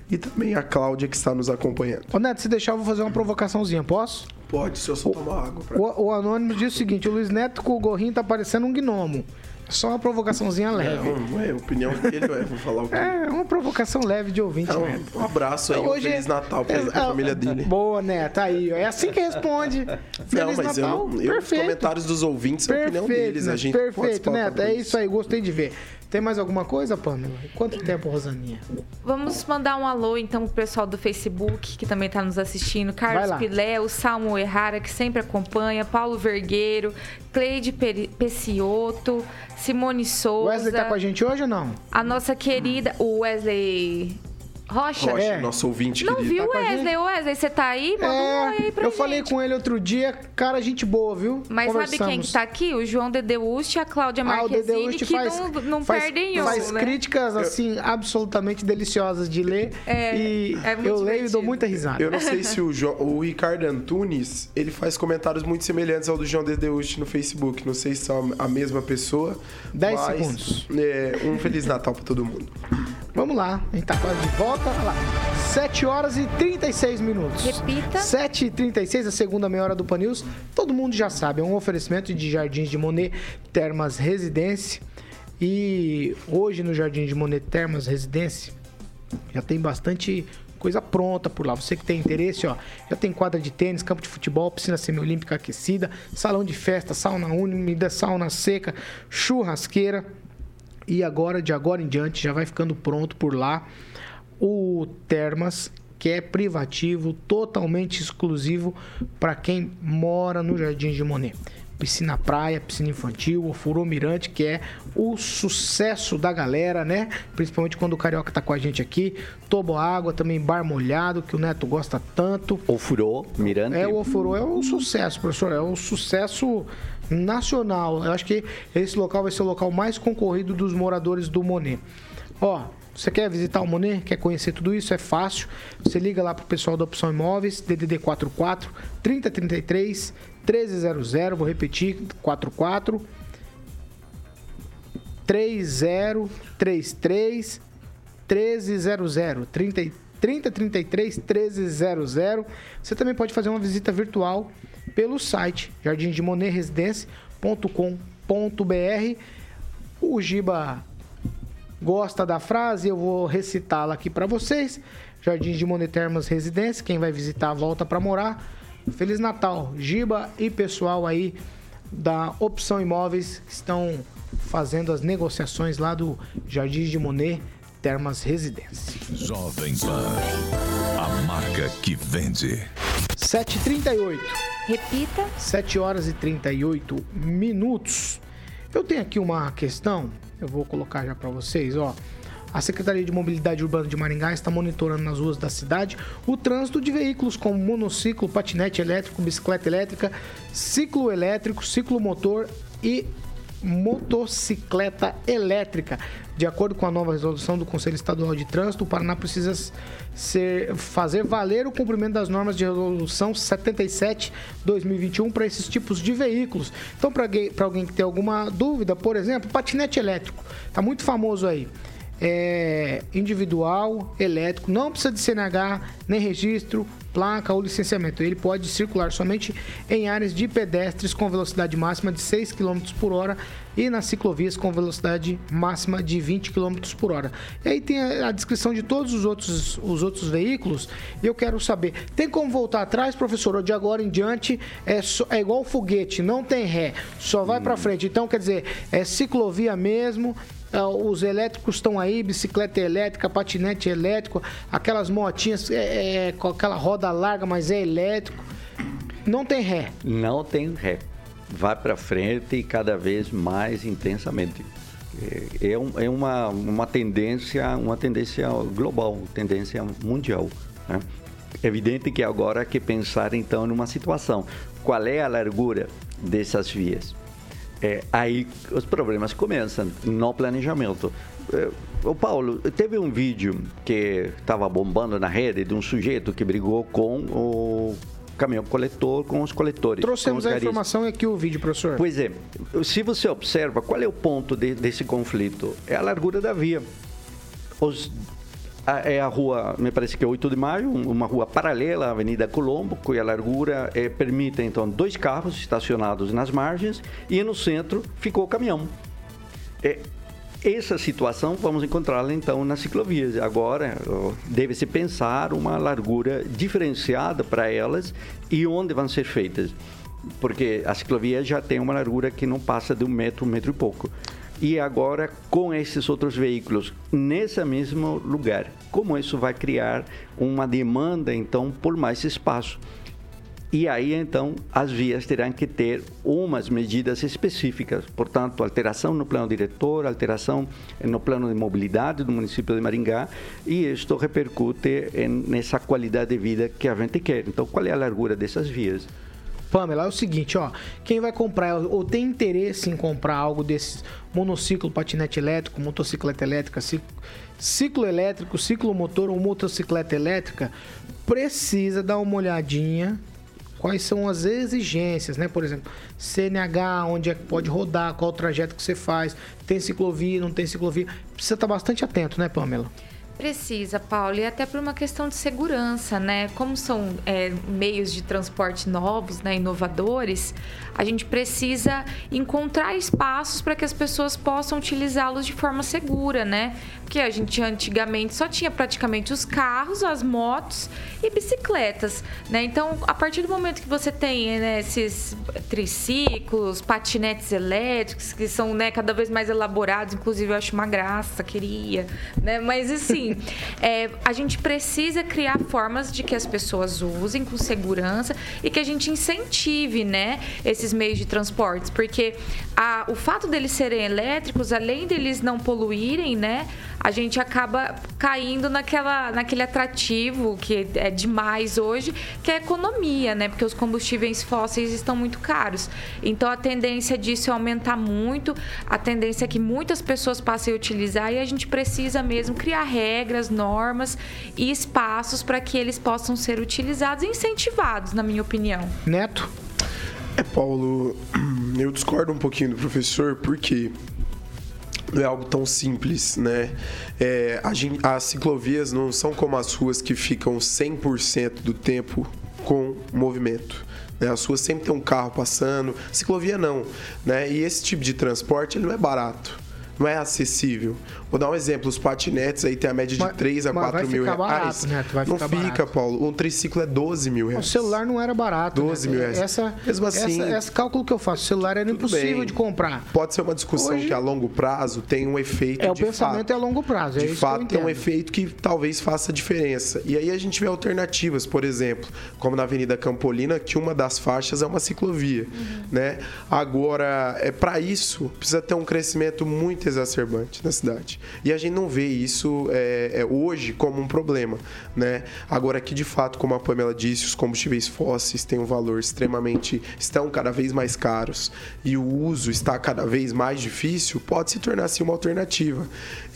E também a Cláudia que está nos acompanhando. Ô, Neto, se deixar, eu vou fazer uma provocaçãozinha, posso? Pode, se eu só tomar água. Pra... O, o Anônimo diz o seguinte: o Luiz Neto com o gorrinho tá parecendo um gnomo. Só uma provocaçãozinha leve. Não, não é opinião dele, ué, vou falar o quê? É, uma provocação leve de ouvinte, Então, Neto. um abraço aí, um Hoje Feliz é- Natal pra é- pra família é- dele. Boa, Neto, aí, ó. É assim que responde. Feliz não, mas Natal. eu, eu, os Perfeito. comentários dos ouvintes são a opinião Perfeito, deles. A gente pode perfeito, Neto. por É isso aí, gostei de ver. Tem mais alguma coisa, Pamela? Quanto tempo, Rosaninha? Vamos mandar um alô, então, pro pessoal do Facebook, que também tá nos assistindo. Carlos. Pilé, o Salmo Errara, que sempre acompanha. Paulo Vergueiro, Cleide Pecioto, Simone O Souza. Wesley tá com a gente hoje ou não? A nossa querida... O Wesley Rocha. Rocha, É. nosso ouvinte Não querido. viu, com a gente? Wesley? Ô, Wesley, você tá aí? Manda um oi aí pra eu gente. falei com ele outro dia, cara, gente boa, viu? Mas sabe quem tá aqui? O João Dedeuste e a Cláudia Ah, Marquezine, Ust que faz, não, não faz, perdem um, faz né? críticas, assim, absolutamente deliciosas de ler. É, e é muito eu leio e dou muita risada. Eu não sei se o, Jo- o Ricardo Antunes, ele faz comentários muito semelhantes ao do João Dedeuste no Facebook. Não sei se são a mesma pessoa. Dez mas, segundos. é, um Feliz Natal pra todo mundo. Vamos lá, a gente tá quase de volta. Olha lá. 7 horas e 36 minutos. Repita. 7 e 36, a segunda meia hora do Pan News. Todo mundo já sabe, é um oferecimento de Jardins de Monet Termas Residência. E hoje no Jardim de Monet Termas Residência já tem bastante coisa pronta por lá. Você que tem interesse, ó, já tem quadra de tênis, campo de futebol, piscina semiolímpica aquecida, salão de festa, sauna úmida, sauna seca, churrasqueira. E agora, de agora em diante, já vai ficando pronto por lá o Termas, que é privativo, totalmente exclusivo para quem mora no Jardim de Monet. Piscina praia, piscina infantil, o Furô Mirante, que é o sucesso da galera, né? Principalmente quando o Carioca tá com a gente aqui. Tobo Água, também Bar Molhado, que o Neto gosta tanto. O Furô, Mirante. É, o Ofurô é um sucesso, professor. É um sucesso nacional. Eu acho que esse local vai ser o local mais concorrido dos moradores do Monet. Ó, você quer visitar o Monet? Quer conhecer tudo isso? É fácil. Você liga lá pro pessoal da Opção Imóveis, DDD 44 3033 1300. Vou repetir: 44 3033 1300 30 3033 1300. Você também pode fazer uma visita virtual pelo site jardimdemonerresidência.com.br. O Giba gosta da frase, eu vou recitá-la aqui para vocês. Jardim de Monet Termas Residência, quem vai visitar volta para morar. Feliz Natal, Giba e pessoal aí da Opção Imóveis que estão fazendo as negociações lá do Jardim de Monet Termas Residência. Jovem Pan. A marca que vende. 7h38. Repita. 7 horas e 38 minutos. Eu tenho aqui uma questão, eu vou colocar já para vocês, ó. A Secretaria de Mobilidade Urbana de Maringá está monitorando nas ruas da cidade o trânsito de veículos como monociclo, patinete elétrico, bicicleta elétrica, ciclo elétrico, ciclo motor e motocicleta elétrica. De acordo com a nova resolução do Conselho Estadual de Trânsito, o Paraná precisa ser, fazer valer o cumprimento das normas de resolução 77/2021 para esses tipos de veículos. Então, para alguém, que tem alguma dúvida, por exemplo, patinete elétrico, tá muito famoso aí. é, individual, elétrico, não precisa de CNH, nem registro, placa ou licenciamento. Ele pode circular somente em áreas de pedestres com velocidade máxima de 6 km por hora e nas ciclovias com velocidade máxima de 20 km por hora. E aí tem a, a descrição de todos os outros, os outros veículos. E eu quero saber, tem como voltar atrás, professor? Ou de agora em diante é, só, é igual foguete, não tem ré, só vai hum. para frente. Então, quer dizer, é ciclovia mesmo os elétricos estão aí, bicicleta elétrica, patinete elétrico, aquelas motinhas é, é, com aquela roda larga, mas é elétrico. Não tem ré. Não tem ré. Vai para frente e cada vez mais intensamente. É, é, é uma, uma tendência, uma tendência global, tendência mundial. Né? É evidente que agora que pensar então numa situação, qual é a largura dessas vias? É, aí os problemas começam no planejamento. É, o Paulo, teve um vídeo que estava bombando na rede de um sujeito que brigou com o caminhão coletor, com os coletores. Trouxemos os a informação aqui o vídeo, professor. Pois é, se você observa, qual é o ponto de, desse conflito? É a largura da via. Os é a rua, me parece que é 8 de maio, uma rua paralela à Avenida Colombo, cuja largura é, permite então dois carros estacionados nas margens e no centro ficou o caminhão. É, essa situação vamos encontrá-la então nas ciclovias. Agora deve-se pensar uma largura diferenciada para elas e onde vão ser feitas. Porque a ciclovia já tem uma largura que não passa de um metro, um metro e pouco e agora com esses outros veículos nesse mesmo lugar. Como isso vai criar uma demanda então por mais espaço? E aí então as vias terão que ter umas medidas específicas, portanto, alteração no plano diretor, alteração no plano de mobilidade do município de Maringá, e isto repercute nessa qualidade de vida que a gente quer. Então, qual é a largura dessas vias? Pamela, é o seguinte, ó. Quem vai comprar ou tem interesse em comprar algo desses monociclo, patinete elétrico, motocicleta elétrica, ciclo, ciclo elétrico, ciclo motor ou motocicleta elétrica, precisa dar uma olhadinha quais são as exigências, né? Por exemplo, CNH, onde é que pode rodar, qual o trajeto que você faz, tem ciclovia, não tem ciclovia. Precisa estar bastante atento, né, Pamela? Precisa, Paulo, e até por uma questão de segurança, né? Como são é, meios de transporte novos, né, inovadores, a gente precisa encontrar espaços para que as pessoas possam utilizá-los de forma segura, né? Porque a gente antigamente só tinha praticamente os carros, as motos e bicicletas, né? Então, a partir do momento que você tem né, esses triciclos, patinetes elétricos, que são né, cada vez mais elaborados, inclusive eu acho uma graça, queria, né? Mas assim, é, a gente precisa criar formas de que as pessoas usem com segurança e que a gente incentive, né, esses meios de transportes, porque a, o fato deles serem elétricos, além deles não poluírem, né, a gente acaba caindo naquela, naquele atrativo que é demais hoje, que é a economia, né? Porque os combustíveis fósseis estão muito caros. Então a tendência disso é aumentar muito, a tendência é que muitas pessoas passem a utilizar e a gente precisa mesmo criar regras, normas e espaços para que eles possam ser utilizados e incentivados, na minha opinião. Neto? É, Paulo, eu discordo um pouquinho do professor, porque não é algo tão simples, né? É, as ciclovias não são como as ruas que ficam 100% do tempo com movimento. Né? As ruas sempre tem um carro passando, ciclovia não, né? E esse tipo de transporte ele não é barato não é acessível. Vou dar um exemplo, os patinetes aí tem a média de mas, 3 a 4 mil reais. Barato, né? não fica, barato. Paulo. Um triciclo é 12 mil reais. O celular não era barato. 12 né? mil reais. Essa, Mesmo assim. Essa, esse cálculo que eu faço, o celular era impossível bem. de comprar. Pode ser uma discussão Hoje, que a longo prazo tem um efeito. É, o pensamento fato, é a longo prazo. É de fato, tem um efeito que talvez faça diferença. E aí a gente vê alternativas, por exemplo, como na Avenida Campolina, que uma das faixas é uma ciclovia. Uhum. Né? Agora, é para isso, precisa ter um crescimento muito exacerbante na cidade. E a gente não vê isso é, é, hoje como um problema, né? Agora que de fato, como a Pamela disse, os combustíveis fósseis têm um valor extremamente estão cada vez mais caros e o uso está cada vez mais difícil, pode se tornar assim uma alternativa.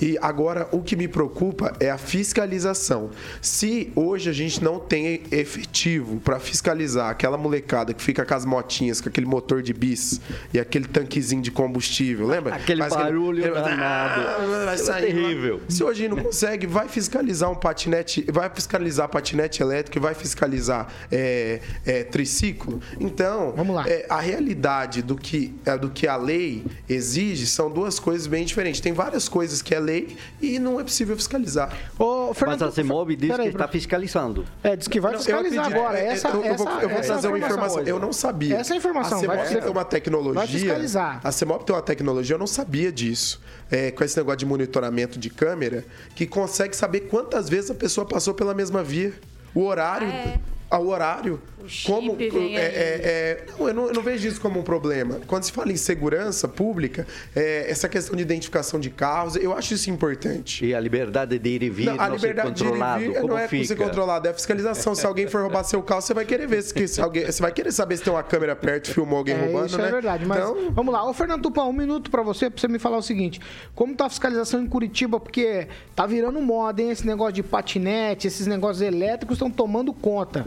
E agora o que me preocupa é a fiscalização. Se hoje a gente não tem efetivo para fiscalizar aquela molecada que fica com as motinhas, com aquele motor de bis e aquele tanquezinho de combustível, lembra? Aquele barulho Ah, vai sair. terrível. Se hoje não consegue, vai fiscalizar um patinete, vai fiscalizar patinete elétrico, vai fiscalizar é, é, triciclo. Então, Vamos lá. é, a realidade do que, é, do que a lei exige são duas coisas bem diferentes. Tem várias coisas que é lei e não é possível fiscalizar. Ô, Mas Fernando, a CEMOB diz peraí, que está fiscalizando. É, diz que vai fiscalizar agora. É, Essa, eu, eu vou, essa, eu vou essa trazer uma informação. informação. Eu não sabia. Essa é a informação, A CEMOB vai- tem uma tecnologia. vai fiscalizar. A CEMOB tem uma tecnologia, eu não sabia disso. É, com esse negócio de monitoramento de câmera, que consegue saber quantas vezes a pessoa passou pela mesma via. O horário. É. Ao horário. Como é, é, é, não, eu, não, eu não vejo isso como um problema. Quando se fala em segurança pública, é, essa questão de identificação de carros, eu acho isso importante. E a liberdade de ir e vir Não, a não ser liberdade de ir e controlado, vir como não é fica? ser controlado, é a fiscalização. Se alguém for roubar seu carro, você vai querer ver se, se alguém, você vai querer saber se tem uma câmera perto e filmou alguém É, roubando, isso né? é verdade, mas Então, vamos lá. Ô, Fernando Tupã, um minuto pra você, pra você me falar o seguinte. Como tá a fiscalização em Curitiba? Porque tá virando moda, hein? Esse negócio de patinete, esses negócios elétricos estão tomando conta.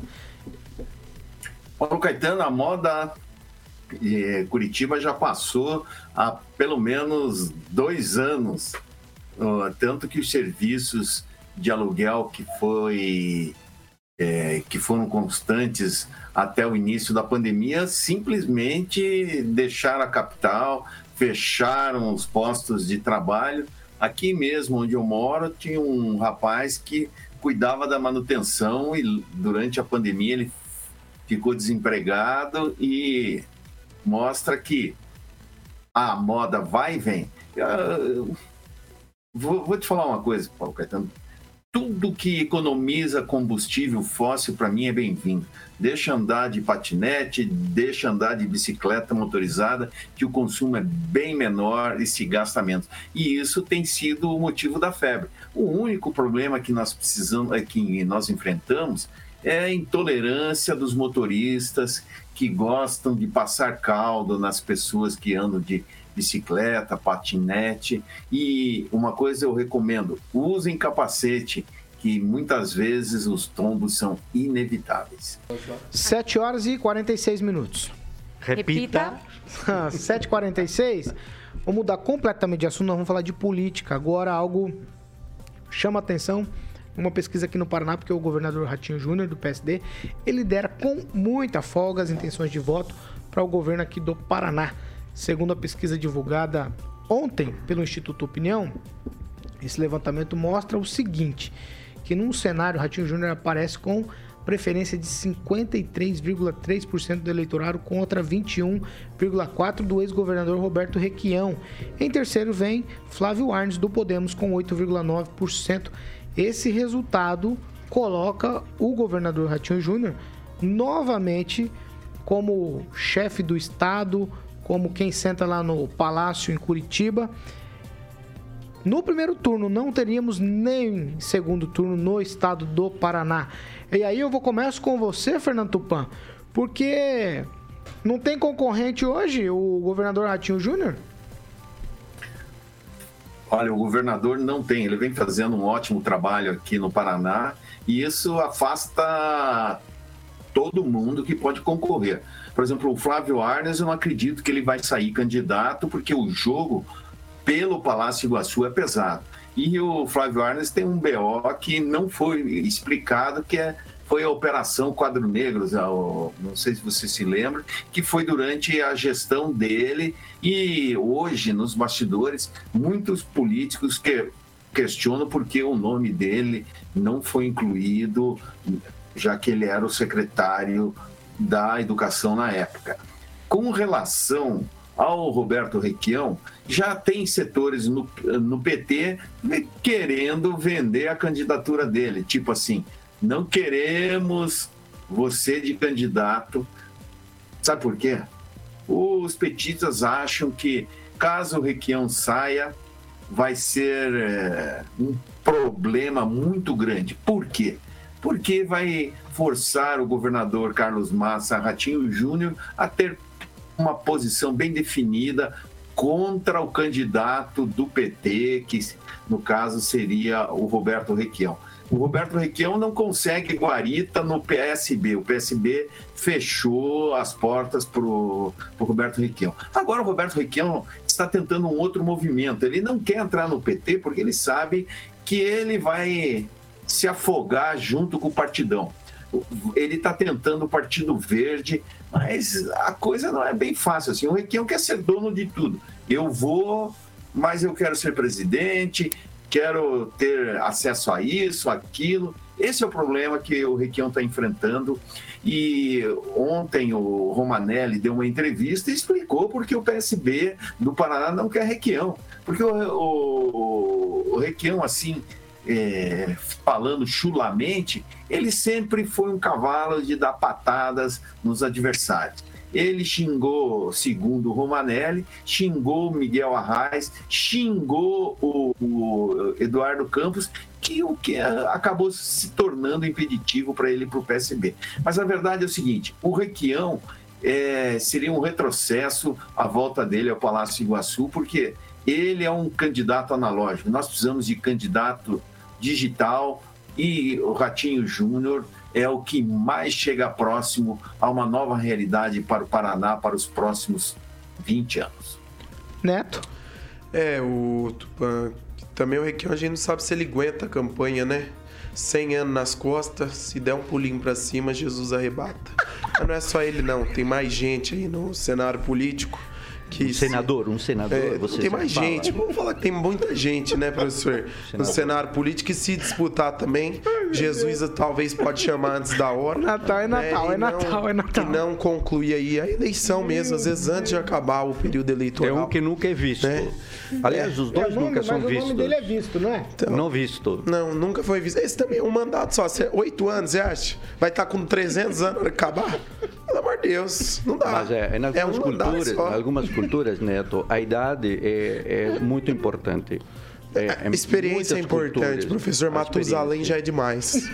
Paulo Caetano, a moda eh, Curitiba já passou há pelo menos dois anos. Ah, tanto que os serviços de aluguel que foi eh, que foram constantes até o início da pandemia simplesmente deixaram a capital, fecharam os postos de trabalho. Aqui mesmo onde eu moro tinha um rapaz que cuidava da manutenção e durante a pandemia ele ficou desempregado e mostra que a moda vai e vem. Eu- vou, vou te falar uma coisa, Paulo Caetano. Tudo que economiza combustível fóssil, para mim, é bem-vindo. Deixa andar de patinete, deixa andar de bicicleta motorizada, que o consumo é bem menor e se gasta menos. E isso tem sido o motivo da febre. O único problema que nós precisamos, é que nós enfrentamos é a intolerância dos motoristas que gostam de passar caldo nas pessoas que andam de bicicleta, patinete. E uma coisa eu recomendo: usem capacete, que muitas vezes os tombos são inevitáveis. 7 horas e 46 minutos. Repita. 7h46. Vamos mudar completamente de assunto, nós vamos falar de política. Agora algo chama atenção. Uma pesquisa aqui no Paraná, porque o governador Ratinho Júnior, do PSD, ele dera com muita folga as intenções de voto para o governo aqui do Paraná. Segundo a pesquisa divulgada ontem pelo Instituto Opinião, esse levantamento mostra o seguinte, que num cenário Ratinho Júnior aparece com preferência de 53,3% do eleitorado contra 21,4% do ex-governador Roberto Requião. Em terceiro vem Flávio Arnes do Podemos com 8,9%. Esse resultado coloca o governador Ratinho Júnior novamente como chefe do estado, como quem senta lá no palácio em Curitiba. No primeiro turno não teríamos nem segundo turno no estado do Paraná. E aí eu vou começo com você, Fernando Tupan, porque não tem concorrente hoje o governador Ratinho Júnior? Olha, o governador não tem, ele vem fazendo um ótimo trabalho aqui no Paraná e isso afasta todo mundo que pode concorrer. Por exemplo, o Flávio Arnes, eu não acredito que ele vai sair candidato, porque o jogo pelo Palácio Iguaçu é pesado. E o Flávio Arnes tem um BO que não foi explicado, que é, foi a Operação Quadro Negros, não sei se você se lembra, que foi durante a gestão dele e hoje, nos bastidores, muitos políticos que questionam porque o nome dele não foi incluído, já que ele era o secretário da Educação na época. Com relação ao Roberto Requião, já tem setores no, no PT querendo vender a candidatura dele. Tipo assim, não queremos você de candidato. Sabe por quê? Os petistas acham que caso o Requião saia, vai ser é, um problema muito grande. Por quê? Porque vai forçar o governador Carlos Massa Ratinho Júnior a ter uma posição bem definida contra o candidato do PT, que no caso seria o Roberto Requião. O Roberto Requião não consegue guarita no PSB. O PSB fechou as portas para o Roberto Requião. Agora o Roberto Requião está tentando um outro movimento. Ele não quer entrar no PT porque ele sabe que ele vai se afogar junto com o partidão. Ele está tentando o Partido Verde, mas a coisa não é bem fácil assim. O Requião quer ser dono de tudo. Eu vou, mas eu quero ser presidente, quero ter acesso a isso, aquilo. Esse é o problema que o Requião está enfrentando. E ontem o Romanelli deu uma entrevista e explicou porque o PSB do Paraná não quer Requião. Porque o, o, o Requião, assim, é, falando chulamente, ele sempre foi um cavalo de dar patadas nos adversários. Ele xingou, segundo o Romanelli, xingou o Miguel Arraes, xingou o, o Eduardo Campos, que o que acabou se tornando impeditivo para ele para o PSB. Mas a verdade é o seguinte: o Requião é, seria um retrocesso à volta dele ao Palácio Iguaçu, porque ele é um candidato analógico. Nós precisamos de candidato digital e o Ratinho Júnior é o que mais chega próximo a uma nova realidade para o Paraná para os próximos 20 anos. Neto? É, o Tupan, também o Requião a gente não sabe se ele aguenta a campanha, né? 100 anos nas costas, se der um pulinho para cima, Jesus arrebata. Mas não é só ele não, tem mais gente aí no cenário político que um senador, um senador. É, você tem mais fala. gente. Vamos falar que tem muita gente, né, professor? no cenário político e se disputar também, Jesus talvez pode chamar antes da hora. Natal é né? Natal, né? é Natal, é Natal. E não concluir aí a eleição mesmo, às vezes antes de acabar o período eleitoral. É um que nunca é visto. Né? Aliás, os dois é, nunca são vistos. o nome dele é visto, não é? Então, não visto. Não, nunca foi visto. Esse também é um mandato só. Oito anos, você acha? Vai estar com 300 anos para acabar? Pelo amor de Deus, não dá. Mas é, em algumas, é um culturas, algumas culturas, Neto, a idade é, é muito importante. É, é experiência é importante, culturas, professor Matusalém já é demais.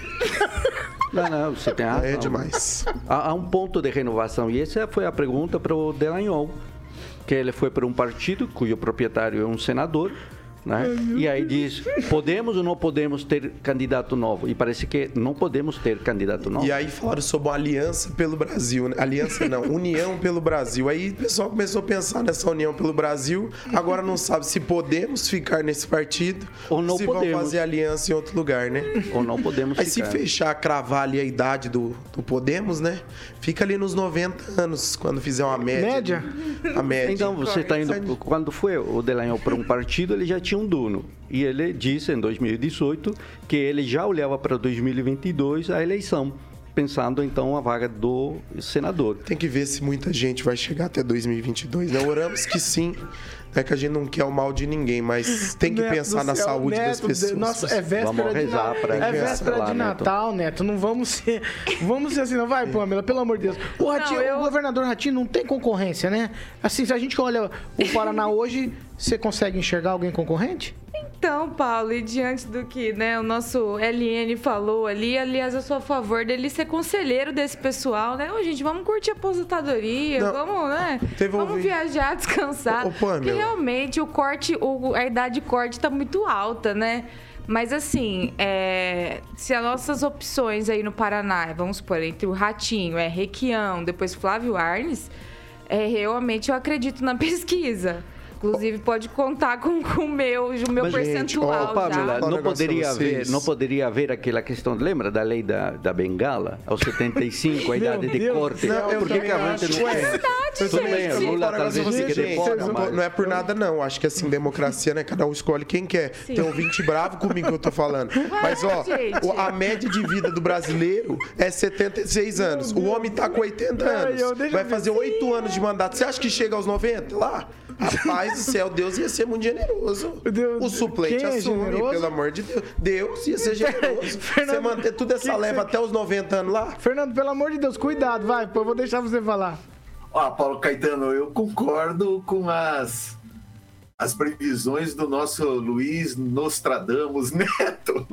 Não, não, você tem razão. É demais. Há, há um ponto de renovação, e essa foi a pergunta para o Delanhol que ele foi para um partido cujo proprietário é um senador, né? E aí diz, podemos ou não podemos ter candidato novo? E parece que não podemos ter candidato novo. E aí falaram sobre uma aliança pelo Brasil, né? aliança não, união pelo Brasil. Aí o pessoal começou a pensar nessa união pelo Brasil, agora não sabe se podemos ficar nesse partido ou não se podemos. vão fazer aliança em outro lugar, né? Ou não podemos Aí ficar. se fechar, cravar ali a idade do, do Podemos, né? Fica ali nos 90 anos, quando fizer uma média. Média? A média. Então você está indo, quando foi o Delanhol para um partido, ele já tinha um dono. E ele disse em 2018 que ele já olhava para 2022 a eleição pensando então a vaga do senador. Tem que ver se muita gente vai chegar até 2022. Né? Oramos que sim. É que a gente não quer o mal de ninguém, mas tem que Neto pensar na céu, saúde Neto, das pessoas. Nossa, é véspera vamos rezar de, é véspera lá, de Natal, Neto. Neto. Não vamos ser, vamos ser assim, não vai, Pamela, pelo amor de Deus. O, Ratinho, não, eu... o governador Ratinho não tem concorrência, né? Assim, se a gente olha o Paraná hoje, você consegue enxergar alguém concorrente? Então, Paulo, e diante do que né, o nosso LN falou ali, aliás, eu sou a favor dele ser conselheiro desse pessoal, né? Ô, gente, vamos curtir a aposentadoria, Não, vamos, né? Vamos viajar, descansar. Ô, porque realmente o corte, o, a idade de corte tá muito alta, né? Mas assim, é, se as nossas opções aí no Paraná, vamos supor, entre o Ratinho, é Requião, depois Flávio Arnes, é, realmente eu acredito na pesquisa. Inclusive, pode contar com, com o meu, o meu Mas, percentual. Gente, Pamela, não poderia, haver, não poderia haver aquela questão, lembra da lei da, da bengala? Aos 75, a idade de Deus corte. Não, porque realmente não é. verdade, Tudo bem, Lula talvez mas... Não é por nada, não. Acho que assim, democracia, né? Cada um escolhe quem quer. Sim. Tem 20 bravo comigo que eu tô falando. Mas, ó, a média de vida do brasileiro é 76 anos. O homem tá com 80 anos. Vai fazer 8 anos de mandato. Você acha que chega aos 90 lá? Rapaz do céu, Deus ia ser muito generoso. Deus, o suplente é assume, generoso? pelo amor de Deus. Deus ia ser generoso. Fernando, você manter toda essa leva você... até os 90 anos lá? Fernando, pelo amor de Deus, cuidado, vai, eu vou deixar você falar. Ó, Paulo Caetano, eu concordo com as as previsões do nosso Luiz Nostradamus Neto,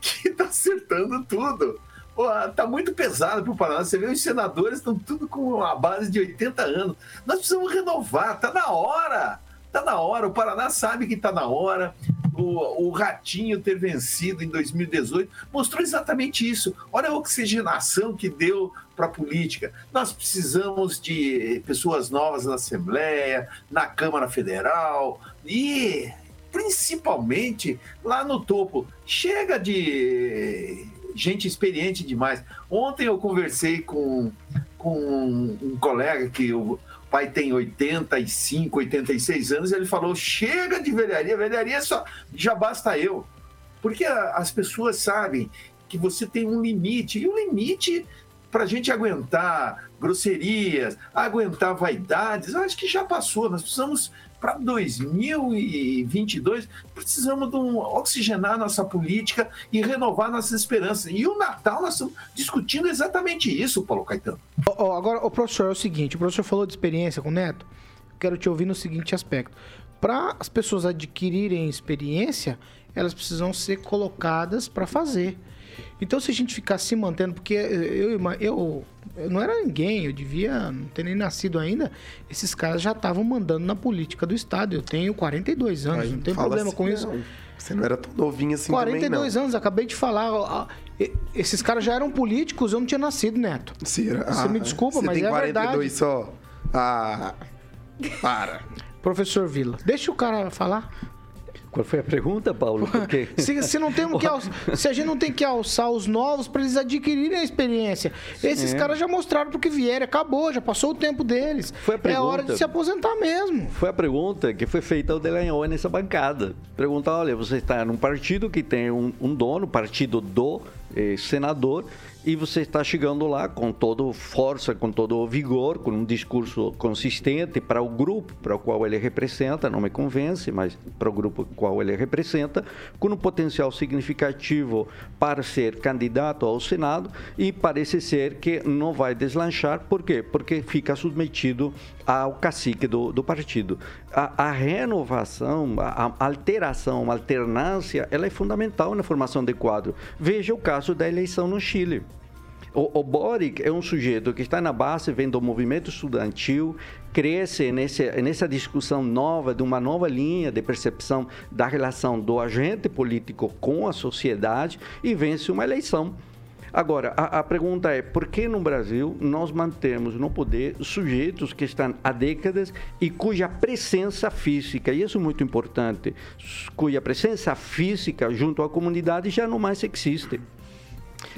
que tá acertando tudo. Pô, tá muito pesado pro Paraná. Você vê, os senadores estão tudo com a base de 80 anos. Nós precisamos renovar, tá na hora. Tá na hora. O Paraná sabe que tá na hora. O, o Ratinho ter vencido em 2018 mostrou exatamente isso. Olha a oxigenação que deu para a política. Nós precisamos de pessoas novas na Assembleia, na Câmara Federal e principalmente lá no topo. Chega de gente experiente demais. Ontem eu conversei com, com um colega que o pai tem 85, 86 anos, e ele falou: chega de velharia, velharia só já basta eu. Porque as pessoas sabem que você tem um limite, e o limite para a gente aguentar grosserias, aguentar vaidades, acho que já passou. Nós precisamos para 2022, precisamos de um, oxigenar nossa política e renovar nossas esperanças. E o Natal, nós estamos discutindo exatamente isso, Paulo Caetano. Oh, oh, agora, o professor, é o seguinte: o professor falou de experiência com o Neto. Quero te ouvir no seguinte aspecto. Para as pessoas adquirirem experiência, elas precisam ser colocadas para fazer. Então, se a gente ficar se mantendo, porque eu, eu, eu não era ninguém, eu devia não ter nem nascido ainda, esses caras já estavam mandando na política do Estado. Eu tenho 42 anos, não tem problema assim, com isso. Não. Você não era tão novinho assim 42 também, anos, acabei de falar. Esses caras já eram políticos, eu não tinha nascido, Neto. Cira, Você ah, me desculpa, você mas tem é 42 verdade. só. Ah, para. Professor Vila, deixa o cara falar. Qual foi a pergunta, Paulo? Porque... se, se, não que alçar, se a gente não tem que alçar os novos para eles adquirirem a experiência. Esses é. caras já mostraram porque vieram, acabou, já passou o tempo deles. Foi a pergunta, é hora de se aposentar mesmo. Foi a pergunta que foi feita ao Delanhol nessa bancada. Perguntar, olha, você está num partido que tem um, um dono, partido do eh, senador, e você está chegando lá com toda força, com todo vigor, com um discurso consistente para o grupo para o qual ele representa, não me convence, mas para o grupo qual ele representa, com um potencial significativo para ser candidato ao Senado e parece ser que não vai deslanchar. Por quê? Porque fica submetido ao cacique do, do partido. A, a renovação, a, a alteração, a alternância, ela é fundamental na formação de quadro. Veja o caso da eleição no Chile. O, o Boric é um sujeito que está na base, vem do movimento estudantil, cresce nessa discussão nova, de uma nova linha de percepção da relação do agente político com a sociedade e vence uma eleição. Agora, a, a, pergunta é: por que no Brasil nós mantemos no poder sujeitos que estão há décadas e cuja presença física, e isso é muito importante, cuja presença física junto à comunidade já não mais existe?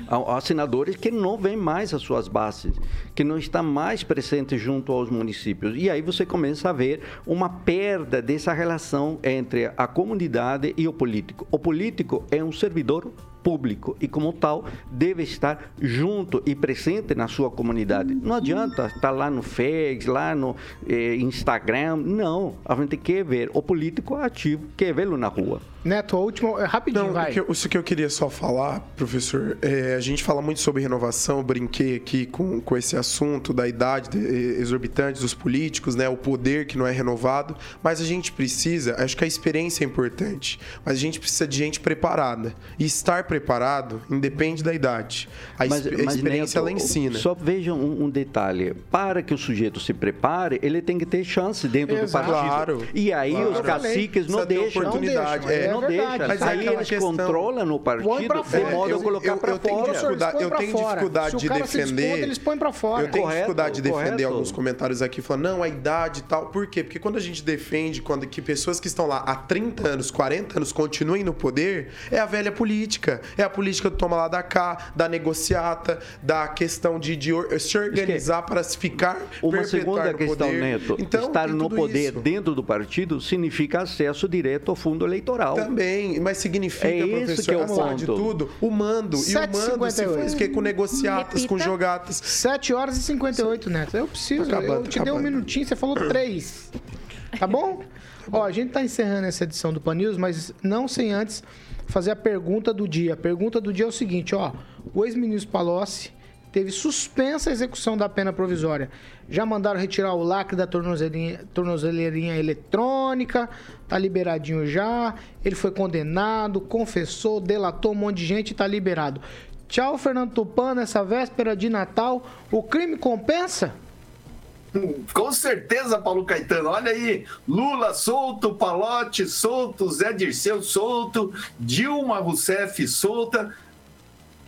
Há, senadores que não vêm mais às suas bases, que não estão mais presentes junto aos municípios. E aí você começa a ver uma perda dessa relação entre a comunidade e o político. O político é um servidor público e, como tal, deve estar junto e presente na sua comunidade. Não adianta estar lá no Face, lá no eh, Instagram. Não, a gente quer ver o político ativo, quer vê-lo na rua. Neto, a última, é rapidinho, Não, vai. O que, isso que eu queria só falar, professor, é, a gente fala muito sobre renovação, brinquei aqui com, com esse assunto da idade de, exorbitante dos políticos, né, o poder que não é renovado, mas a gente precisa, acho que a experiência é importante, mas a gente precisa de gente preparada. E estar preparado independe da idade. A, mas, a mas experiência, Neto, ela ensina. Só vejam um, um, detalhe, para que o sujeito se prepare, ele tem que ter chance dentro Exato. do partido. Claro. E aí claro. os caciques não deixam. Oportunidade. Não, deixam. É, não deixa. Mas aí eles questão... controlam o partido de modo a colocar para fora. Dificuldade, eu tenho dificuldade de defender. eles põem para fora. Eu tenho dificuldade de defender alguns comentários aqui falando, não, a idade e tal. Por quê? Porque quando a gente defende quando que pessoas que estão lá há 30 anos, 40 anos continuem no poder, é a velha política. É a política do toma lá da cá, da negociata, da questão de, de se organizar para se ficar Uma segunda questão, poder. Neto, então, estar no poder isso. dentro do partido significa acesso direto ao fundo eleitoral. Também, mas significa, é professor, que o ponto. de tudo, o mando. E o mando se faz que com negociatas, Repita. com jogatas. 7 horas e 58, Neto. Eu preciso, tá acabando, eu te dei um minutinho, você falou 3. Tá bom? Ó, a gente tá encerrando essa edição do Pan News, mas não sem antes fazer a pergunta do dia. A pergunta do dia é o seguinte, ó. O ex-ministro Palocci teve suspensa a execução da pena provisória. Já mandaram retirar o lacre da tornozelinha, tornozeleirinha eletrônica, tá liberadinho já. Ele foi condenado, confessou, delatou um monte de gente e tá liberado. Tchau, Fernando Tupan, nessa véspera de Natal. O crime compensa? Com certeza, Paulo Caetano. Olha aí, Lula solto, Palote solto, Zé Dirceu solto, Dilma Rousseff solta.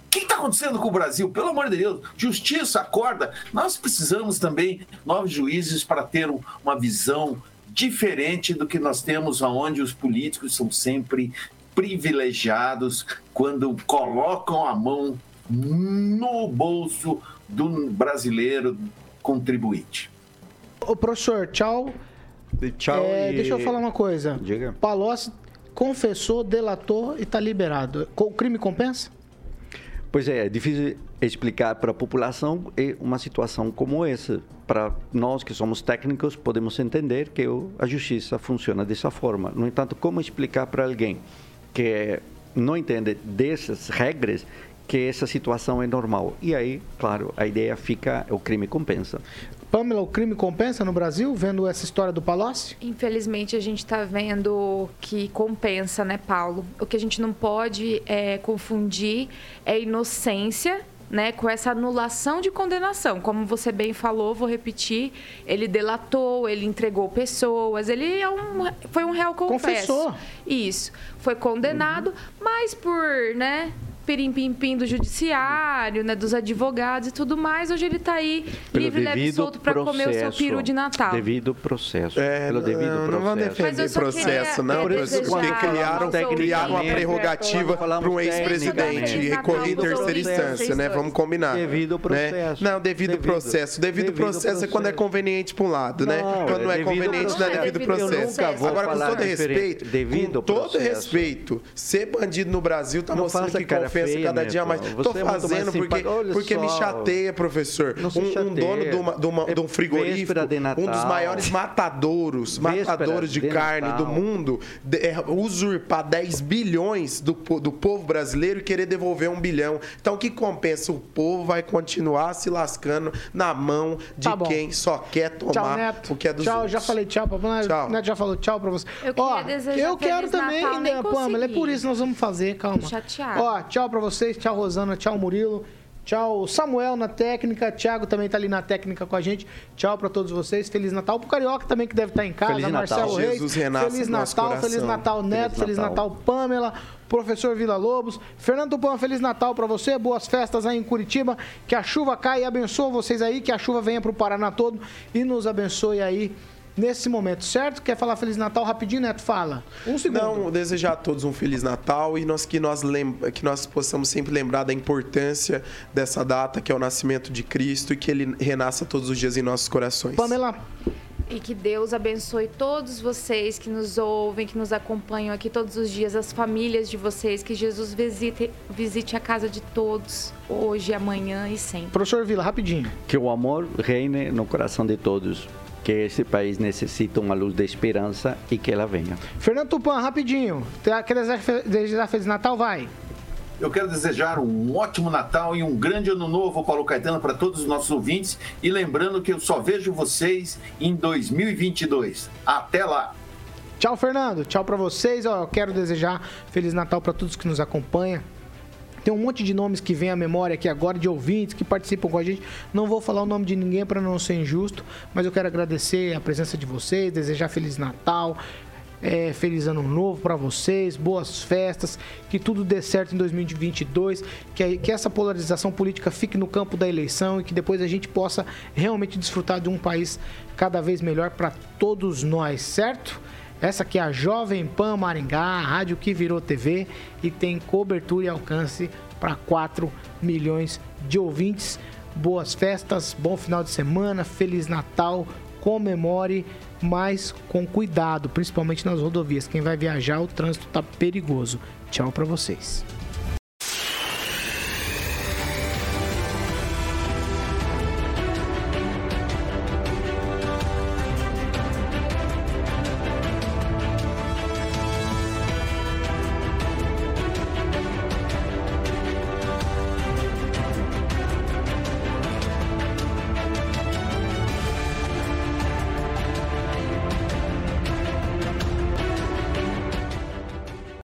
O que está acontecendo com o Brasil? Pelo amor de Deus, justiça, acorda. Nós precisamos também novos juízes para ter uma visão diferente do que nós temos, onde os políticos são sempre privilegiados quando colocam a mão no bolso do brasileiro contribuinte. Ô, professor, tchau. Tchau. É, e- Deixa eu falar uma coisa. Diga. Palocci confessou, delatou e está liberado. O crime compensa? Pois é, é difícil explicar para a população uma situação como essa. Para nós que somos técnicos, podemos entender que a justiça funciona dessa forma. No entanto, como explicar para alguém que não entende dessas regras que essa situação é normal? E aí, claro, a ideia fica, o crime compensa. Pamela, o crime compensa no Brasil, vendo essa história do Palocci? Infelizmente, a gente está vendo que compensa, né, Paulo? O que a gente não pode é, confundir é inocência né, com essa anulação de condenação. Como você bem falou, vou repetir, ele delatou, ele entregou pessoas, ele é um, foi um réu confesso. Confessou. Isso. Foi condenado, mas por, né, pirim-pim-pim do judiciário, né, dos advogados e tudo mais, hoje ele está aí Pelo livre, leve e solto para comer o seu processo. peru de Natal. Devido processo. É, pelo devido não, processo. não vão Mas defender processo, não, é, porque criaram, criaram uma prerrogativa para um ex-presidente e recorrer em terceira processo. instância, né? Vamos combinar. Devido né? processo. Não, devido, Devido. processo. Devido, Devido processo é quando é processo. conveniente para um lado, né? Não, Quando não é é conveniente, não é processo. devido processo. Agora, com todo respeito, Devido com todo processo. respeito, ser bandido no Brasil tá Não mostrando que cara confessa feia, cada dia Neto. mais. Você Tô é fazendo porque, porque me chateia, professor. Um, um chateia. dono de, uma, de, uma- de um É frigorífico, um dos maiores matadouros, Véspera matadores de, de carne Natal. do mundo, de- é, usurpar 10 bilhões do, do povo brasileiro e querer devolver um bilhão. Então, o que compensa? O povo vai continuar se lascando na mão de Tá quem só quer tomar Tchau, Neto. o que é dos tchau, outros. já falei tchau pra Pamela. Tchau. Neto já falou tchau pra você. Eu Ó, eu quero também, Natal, nem né, Pamela? É por isso que nós vamos fazer, calma. Tô chateada. Ó, tchau pra vocês, tchau, Rosana, tchau, Murilo. Tchau, Samuel na técnica. Thiago também tá ali na técnica com a gente. Tchau pra todos vocês. Feliz Natal pro Carioca também, que deve estar em casa. Feliz Natal. Marcelo Reis. Jesus renasce Feliz Natal, coração. Feliz Natal, Neto. Feliz, Feliz Natal. Natal. Pamela. Professor Vila Lobos. Fernando Tupan, Feliz Natal pra você. Boas festas aí em Curitiba. Que a chuva caia e abençoe vocês aí. Que a chuva venha pro Paraná todo e nos abençoe aí nesse momento, certo? Quer falar Feliz Natal rapidinho, Neto? Fala. Um segundo. Não, desejar a todos um Feliz Natal e nós, que, nós lem- que nós possamos sempre lembrar da importância dessa data, que é o nascimento de Cristo, e que ele renasça todos os dias em nossos corações. Pamela, E que Deus abençoe todos vocês que nos ouvem, que nos acompanham aqui todos os dias, as famílias de vocês, que Jesus visite, visite a casa de todos, hoje, amanhã e sempre. professor Vila, rapidinho. Que o amor reine no coração de todos. Que esse país necessita uma luz de esperança e que ela venha. Fernando Tupan, rapidinho. Quer desejar, desejar Feliz Natal? Vai. Eu quero desejar um ótimo Natal e um grande ano novo, Paulo Caetano, para todos os nossos ouvintes. E lembrando que eu só vejo vocês em 2022. Até lá! Tchau, Fernando. Tchau pra vocês. Eu quero desejar Feliz Natal pra todos que nos acompanham. Tem um monte de nomes que vem à memória aqui agora, de ouvintes que participam com a gente. Não vou falar o nome de ninguém para não ser injusto, mas eu quero agradecer a presença de vocês, desejar Feliz Natal, é, Feliz Ano Novo para vocês, boas festas, que tudo dê certo em 2022, que, que essa polarização política fique no campo da eleição e que depois a gente possa realmente desfrutar de um país cada vez melhor para todos nós, certo? Essa aqui é a Jovem Pan Maringá, rádio que virou TV e tem cobertura e alcance para 4 milhões de ouvintes. Boas festas, bom final de semana, Feliz Natal, comemore, mas com cuidado, principalmente nas rodovias. Quem vai viajar, o trânsito tá perigoso. Tchau para vocês.